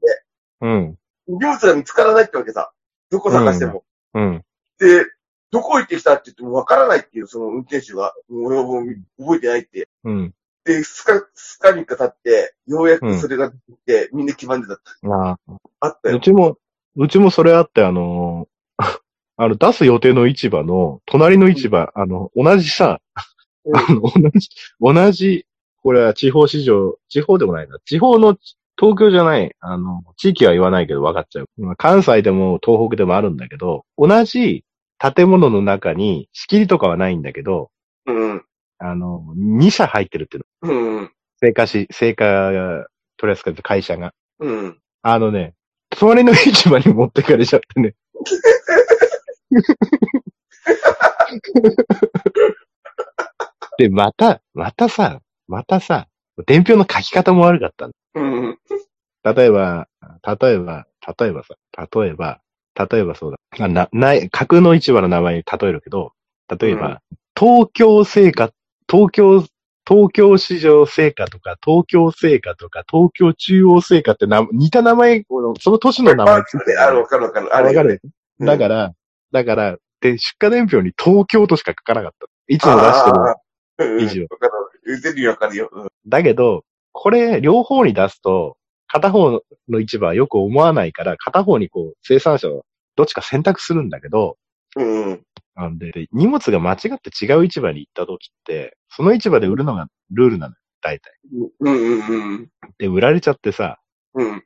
うん。
荷物が見つからないってわけさ。どこ探しても。
うん。
で、どこ行ってきたって言ってもわからないっていう、その運転手が、俺はもう覚えてないって。
うん。
で、2日、二日3日経って、ようやくそれが出て、みんな決まんでたって。
あ
あったよ。
うちも、うちもそれあって、あのー (laughs) あの、出す予定の市場の、隣の市場、あの、同じさ、
うん
あの、同じ、同じ、これは地方市場、地方でもないな。地方の、東京じゃない、あの、地域は言わないけど分かっちゃう。まあ関西でも東北でもあるんだけど、同じ建物の中に仕切りとかはないんだけど、
うん。
あの、2社入ってるっていうの。
うん。
成果し、成果取り扱ってる会社が。
うん。
あのね、隣の市場に持ってかれちゃってね。で、また、またさ、またさ、伝票の書き方も悪かったの。
うん。
例えば、例えば、例えばさ、例えば、例えばそうだ。あな、ない、架空の市場の名前に例えるけど、例えば、
うん
東京製菓、東京、東京市場製菓とか、東京製菓とか、東京中央製菓ってな似た名前、その都市の名前ついて
ある、わかるわかる。あ。
わかる。だから、だから、で、出荷伝票に東京としか書かなかった。いつも出してる。
あーうん
以上
わかる。言ってるよ、わかるよ。うん
だけど、これ、両方に出すと、片方の市場はよく思わないから、片方にこう、生産者はどっちか選択するんだけど、
うん。
なんで、で荷物が間違って違う市場に行った時って、その市場で売るのがルールなのよ、大体。
うんうんうん。
で、売られちゃってさ、
うん。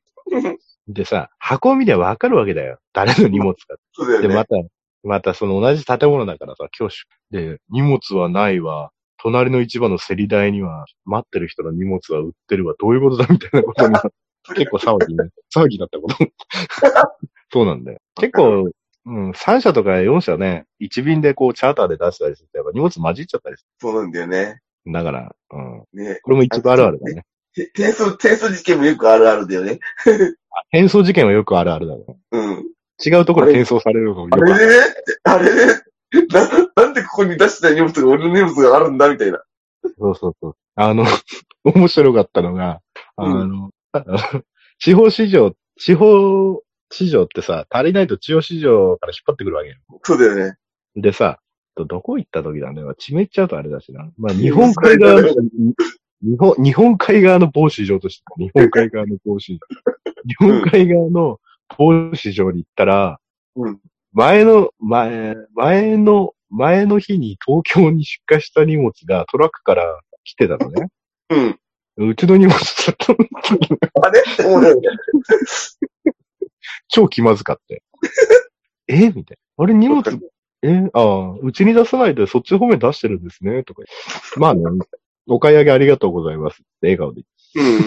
でさ、箱を見りゃわかるわけだよ。誰の荷物か。で、(laughs)
そうだよね。
また、またその同じ建物だからさ、今日で、荷物はないわ。隣の市場の競り台には、待ってる人の荷物は売ってるわ。どういうことだみたいなことになって、(laughs) 結構騒ぎね。(laughs) 騒ぎだったこと。(laughs) そうなんだよ。結構、うん、3社とか4社ね、1便でこうチャーターで出したりすると、やっぱ荷物混じっちゃったりす
そうなんだよね。
る。だから、うん。
ね。
これも一部あるあるだね。
て転送、転送事件もよくあるあるだよね。(laughs)
変装事件はよくあるあるだね。
うん。
違うところに転送されるのをよく
あれでねあれ？でな、なんでここに出した荷物が俺の荷物があるんだみたいな。
そうそうそう。あの、面白かったのが、あの、(laughs) 地方市場、地方市場ってさ、足りないと地方市場から引っ張ってくるわけよ。
そうだよね。
でさ、どどこ行った時だね。地名っちゃうとあれだしな。まあ、日本海側の、日本、日本海側の某市場として、日本海側の某市場。(laughs) 日本海側の某市場に行ったら、
うん
前の、前、前の、前の日に東京に出荷した荷物がトラックから来てたのね。
うん。
うちの荷物だったの。
あれ？
超気まずかって。(laughs) え？みたいな。あれ荷物、え？ああ、うちに出さないでそっち方面出してるんですね。とか。まあね、お買い上げありがとうございます。笑顔で。
うん。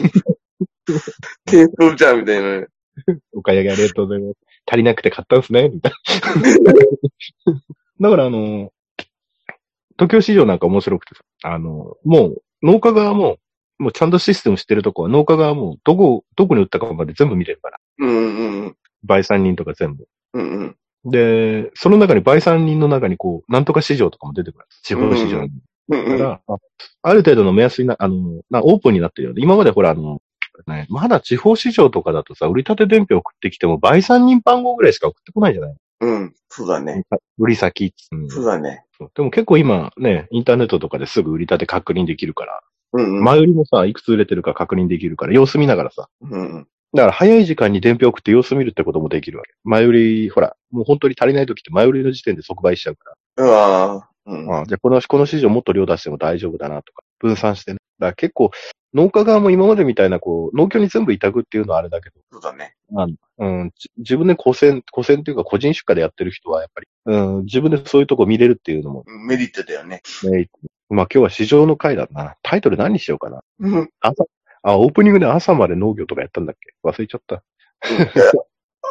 転送じゃん、みたいなね。
お買い上げありがとうございます。足りなくて買ったんですね。みたいな。だからあの、東京市場なんか面白くてさ、あの、もう農家側も、もうちゃんとシステムしてるとこは農家側もどこ、どこに売ったかまで全部見れるから。
うんうん
売産人とか全部。
うん。うんうん。
で、その中に売産人の中にこう、なんとか市場とかも出てくる。地方市場に。
うんうん。
から、あある程度の目安にな、あの、なオープンになってるよね。今までほら、あの、ね、まだ地方市場とかだとさ、売り立て伝票送ってきても、売産人番号ぐらいしか送ってこないじゃない
うん。そうだね。
売り先、うん
そうだね。
でも結構今ね、インターネットとかですぐ売り立て確認できるから、
うんうん。
前売りもさ、いくつ売れてるか確認できるから、様子見ながらさ。
うんうん。
だから早い時間に伝票送って様子見るってこともできるわけ。前売り、ほら、もう本当に足りない時って前売りの時点で即売しちゃうから。
うわーうん。
あじゃあこの、この市場もっと量出しても大丈夫だなとか、分散してね。だから結構、農家側も今までみたいな、こう、農協に全部委託っていうのはあれだけど、
そうだね。
うん、じ自分で古銭、古銭っていうか個人出荷でやってる人はやっぱり、うん、自分でそういうとこ見れるっていうのも、
メリットだよね。
ね、まあ今日は市場の回だな。タイトル何にしようかな。
うん。
朝、あ、オープニングで朝まで農業とかやったんだっけ？忘れちゃった。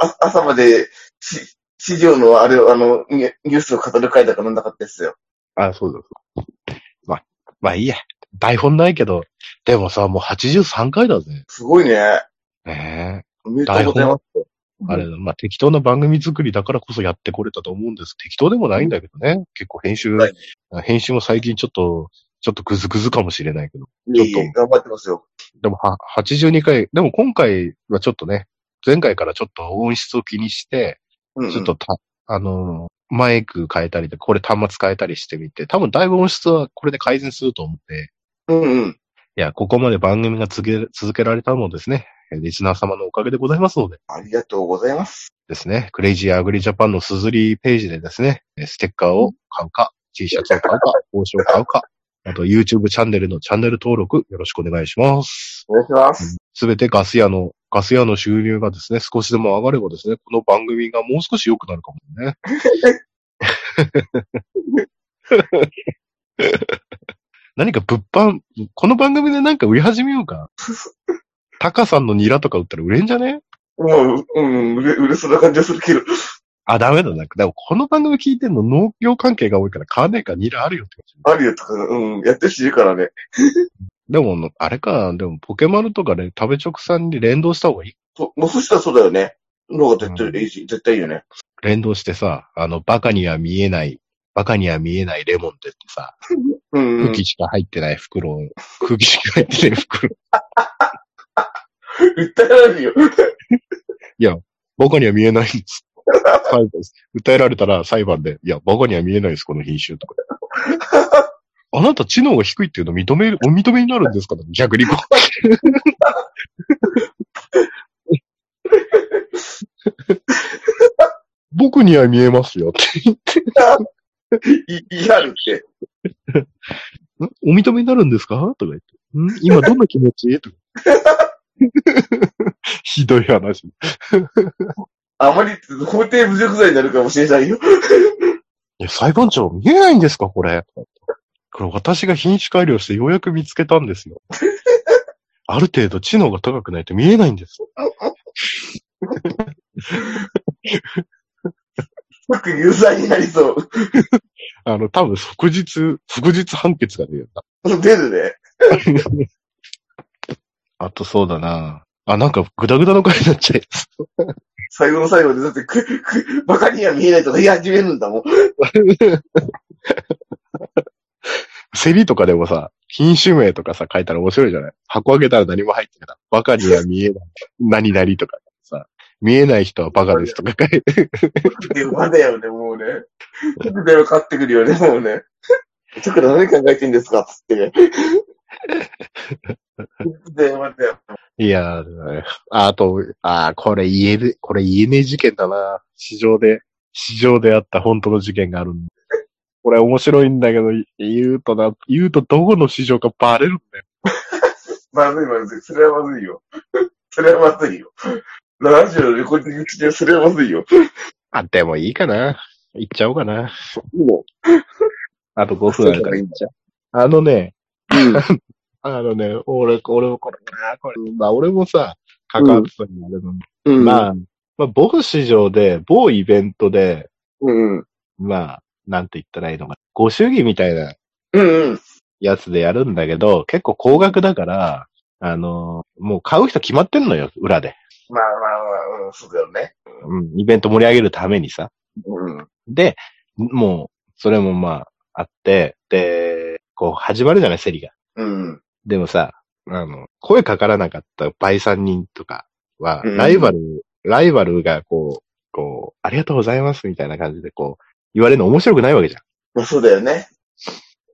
あ朝まで、し、市場のあれ、あの、ニュースを語る回だかなんなかったですよ。
あ、そうだそうだ。まあ、まあいいや。台本ないけど、でもさ、もう83回だぜ。
すごいね。
ね
おめでとうございます。
え。あれ、まあ適当な番組作りだからこそやってこれたと思うんです。適当でもないんだけどね。結構編集、
はい
編集も最近ちょっと、ちょっとグズグズかもしれないけど。
いえいえ、頑張ってますよ。
でもは、82回、でも今回はちょっとね、前回からちょっと音質を気にして、
うんうん
ちょっとた、あの、マイク変えたりで、これ端末変えたりしてみて、多分だいぶ音質はこれで改善すると思って、
うんうん。
いや、ここまで番組が続け、続けられたのもですね、リスナー様のおかげでございますので、
ありがとうございます。
ですね、クレイジーアグリジャパンのすずりページでですね、ステッカーを買うか、T シャツを買うか、(laughs) 帽子を買うか、あと YouTube チャンネルのチャンネル登録よろしくお願いします。
お願いします。
すべてガス屋の、ガス屋の収入がですね、少しでも上がればですね、この番組がもう少し良くなるかもね。(laughs) (laughs) 何か物販、この番組でなんか売り始めようか。タカさんのニラとか売ったら売れんじゃね？
もう、うん、うれ、うれそうな感じがするけど。
あ、ダメだな。でもこの番組聞いてんの農業関係が多いから買わねえからニラあるよって感じ。
あるよとか、うん、やってほしいからね。(laughs)
でも、あれか、でもポケマルとかで食べ直さんに連動した方がいい。
そもうそしたらそうだよね。のが絶対いいし、絶対いいよね。
連動してさ、あの、バカには見えない、バカには見えないレモンってってさ、
うん、うん。
空気しか入ってない袋を、空気しか入ってない袋。(laughs)
訴えられるよ。(laughs)
バカには見えないんです。訴えられたら裁判で、いや、バカには見えないです、この品種とか。(laughs) あなた知能が低いっていうのを認める、お認めになるんですか？逆にこう。僕には見えますよって言って。
い、言い張るって。
んお認めになるんですか？とか言って。ん？今どんな気持ち？とか。(laughs) ひどい話。
あまり法廷侮辱罪になるかもしれないよ。
いや、裁判長見えないんですかこれ。これ私が品種改良してようやく見つけたんですよ。ある程度知能が高くないと見えないんです。(laughs)
即有罪になりそう。
あの、多分即日、即日判決が出るんだ。(laughs)
出るね。
あとそうだな。あ、なんかグダグダの回になっちゃい
最後の最後で、だってく、く、バカには見えないとか言い始めるんだもん。(laughs)
競りとかでもさ、品種名とかさ、書いたら面白いじゃない？箱開けたら何も入ってない。バカには見えない。何々とかさ、見えない人はバカですとか書いて。
電話だよね、もうね。電話買ってくるよね、もうね。ちょっと何考えてんですかつって。電話だよ。
いやー、あと、あーこれ言える、これ言えねえ事件だな。市場で、市場であった本当の事件があるんで。これ面白いんだけど、言うとな、言うとどこの市場かバレるんだよ。
まずいまずい。それはまずいよ。それはまずいよ。ラジオの横に口でそれはまずいよ。
あ、でもいいかな。行っちゃおうかな。
も
あと5分あるから行っちゃう。あのね、あのね、俺、俺もこれ、あこれ、まあ俺もさ、関わってたんだけど、
う、うん。
まあ、まあ、某市場で、某イベントで、
うんうん。
まあ、なんて言ったらいいのかな。ご祝儀みたいな。やつでやるんだけど、結構高額だから、あのもう買う人決まってんのよ、裏で。
まあまあまあ、うん、そうだよね。
うん、イベント盛り上げるためにさ。
うん。
で、もう、それもまあ、あって、で、こう、始まるじゃない、競りが。
うん。
でもさ、あの、声かからなかった倍三人とかは、
うん
ライバル、ライバルがこう、こう、ありがとうございますみたいな感じでこう、言われるの面白くないわけじゃん。
まあそうだよね。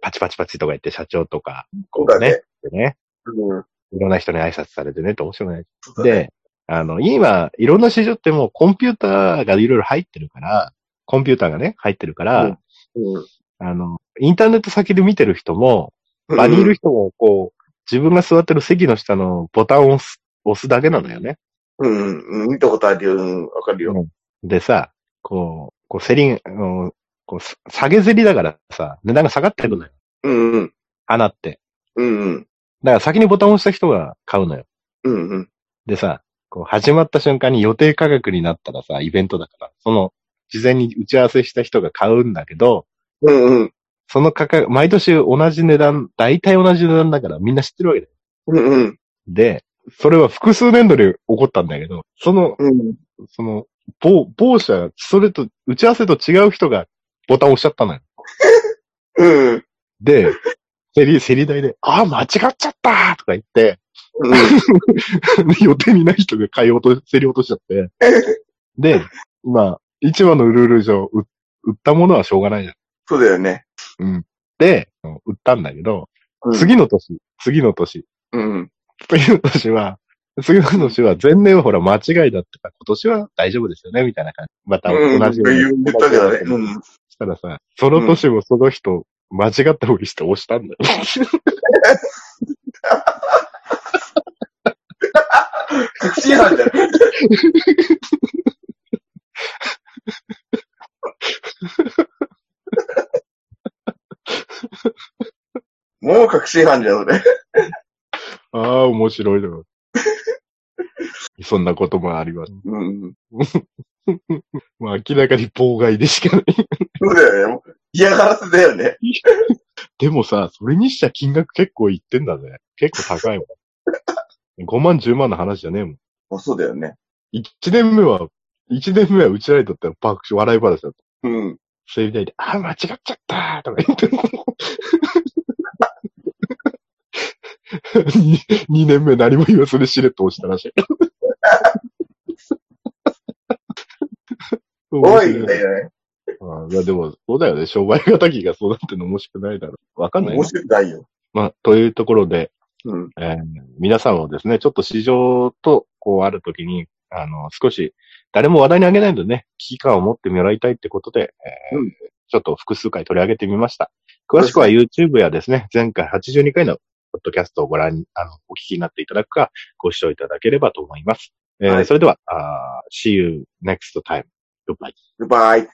パチパチパチとか言って社長とか、
そうだね。
でね、
うん。
いろんな人に挨拶されてねって面白くない。
ね。
で、あの、今、いろんな市場ってもうコンピューターがいろいろ入ってるから、コンピューターがね、入ってるから、
うんうん。
あの、インターネット先で見てる人も、場にいる人も、こう、自分が座ってる席の下のボタンを押す、押すだけなのよね。
うんうん。うん。見たことあるよ。うん。わかるよ。
でさ、こう、こう、競り、あのこう、さ下げ競りだからさ、値段が下がってるのよ。
うんうん。
花って。
うんうん。
だから先にボタンを押した人が買うのよ。
うんうん。
でさ、こう、始まった瞬間に予定価格になったらさ、イベントだから、その、事前に打ち合わせした人が買うんだけど、
うんうん。
その価格、毎年同じ値段、大体同じ値段だからみんな知ってるわけだよ。
うんうん。
で、それは複数年度で起こったんだけど、その、
うん。
その、某、某社、それと、打ち合わせと違う人がボタンを押しちゃったのよ。(laughs)
うん。
で、競り、競り台で、ああ、間違っちゃったとか言って、
うん。(laughs)
予定にない人が買い落と、競り落としちゃって。(laughs) で、まあ、一番のルール上、う売ったものはしょうがないじゃ
そうだよね。
ん。うん。で、売ったんだけど、
うん。
次の年、次の年、
うん。
次の年は、次の年は前年はほら間違いだったから今年は大丈夫ですよねみたいな感じ。また
うん。
同じよう
言
に。
ったけどね。うん。
そしたらさ、その年もその人、間違ったふりして押したんだよ。(laughs)
確信犯じゃん。(laughs) (laughs) もう確信犯じゃん、俺。(laughs)
ああ、面白いな。そんなこともあります。
うん。(laughs)
まあ明らかに妨害でしかない。
そうだよね。もう嫌がらせだよね。
でもさ、それにしちゃ金額結構いってんだね。結構高いもん。5万、10万の話じゃねえもん。
あそうだよね。
1年目は、1年目はうちらにとっては爆笑、笑い話だった。
うん。
それで、あ、間違っちゃったとか言って。(laughs) 2, 年目何も言わずにしれっと押したらしい。(laughs)
多いんだよね。
あいや、でも、そうだよね。商売敵がそうなっての面白くないだろう。わかんない
面
ね。
白くないよ。
まあ、というところで、
うん。
えー皆さんもですね、ちょっと市場と、こう、あるときに、あの、少し、誰も話題にあげないのでね、危機感を持ってもらいたいってことで、えー
うん、
ちょっと複数回取り上げてみました。詳しくは YouTube やですね、前回82回のポッドキャストをご覧、あの、お聞きになっていただくか、ご視聴いただければと思います。えー、
はい、
それでは、あ see you next time. Goodbye.
Goodbye.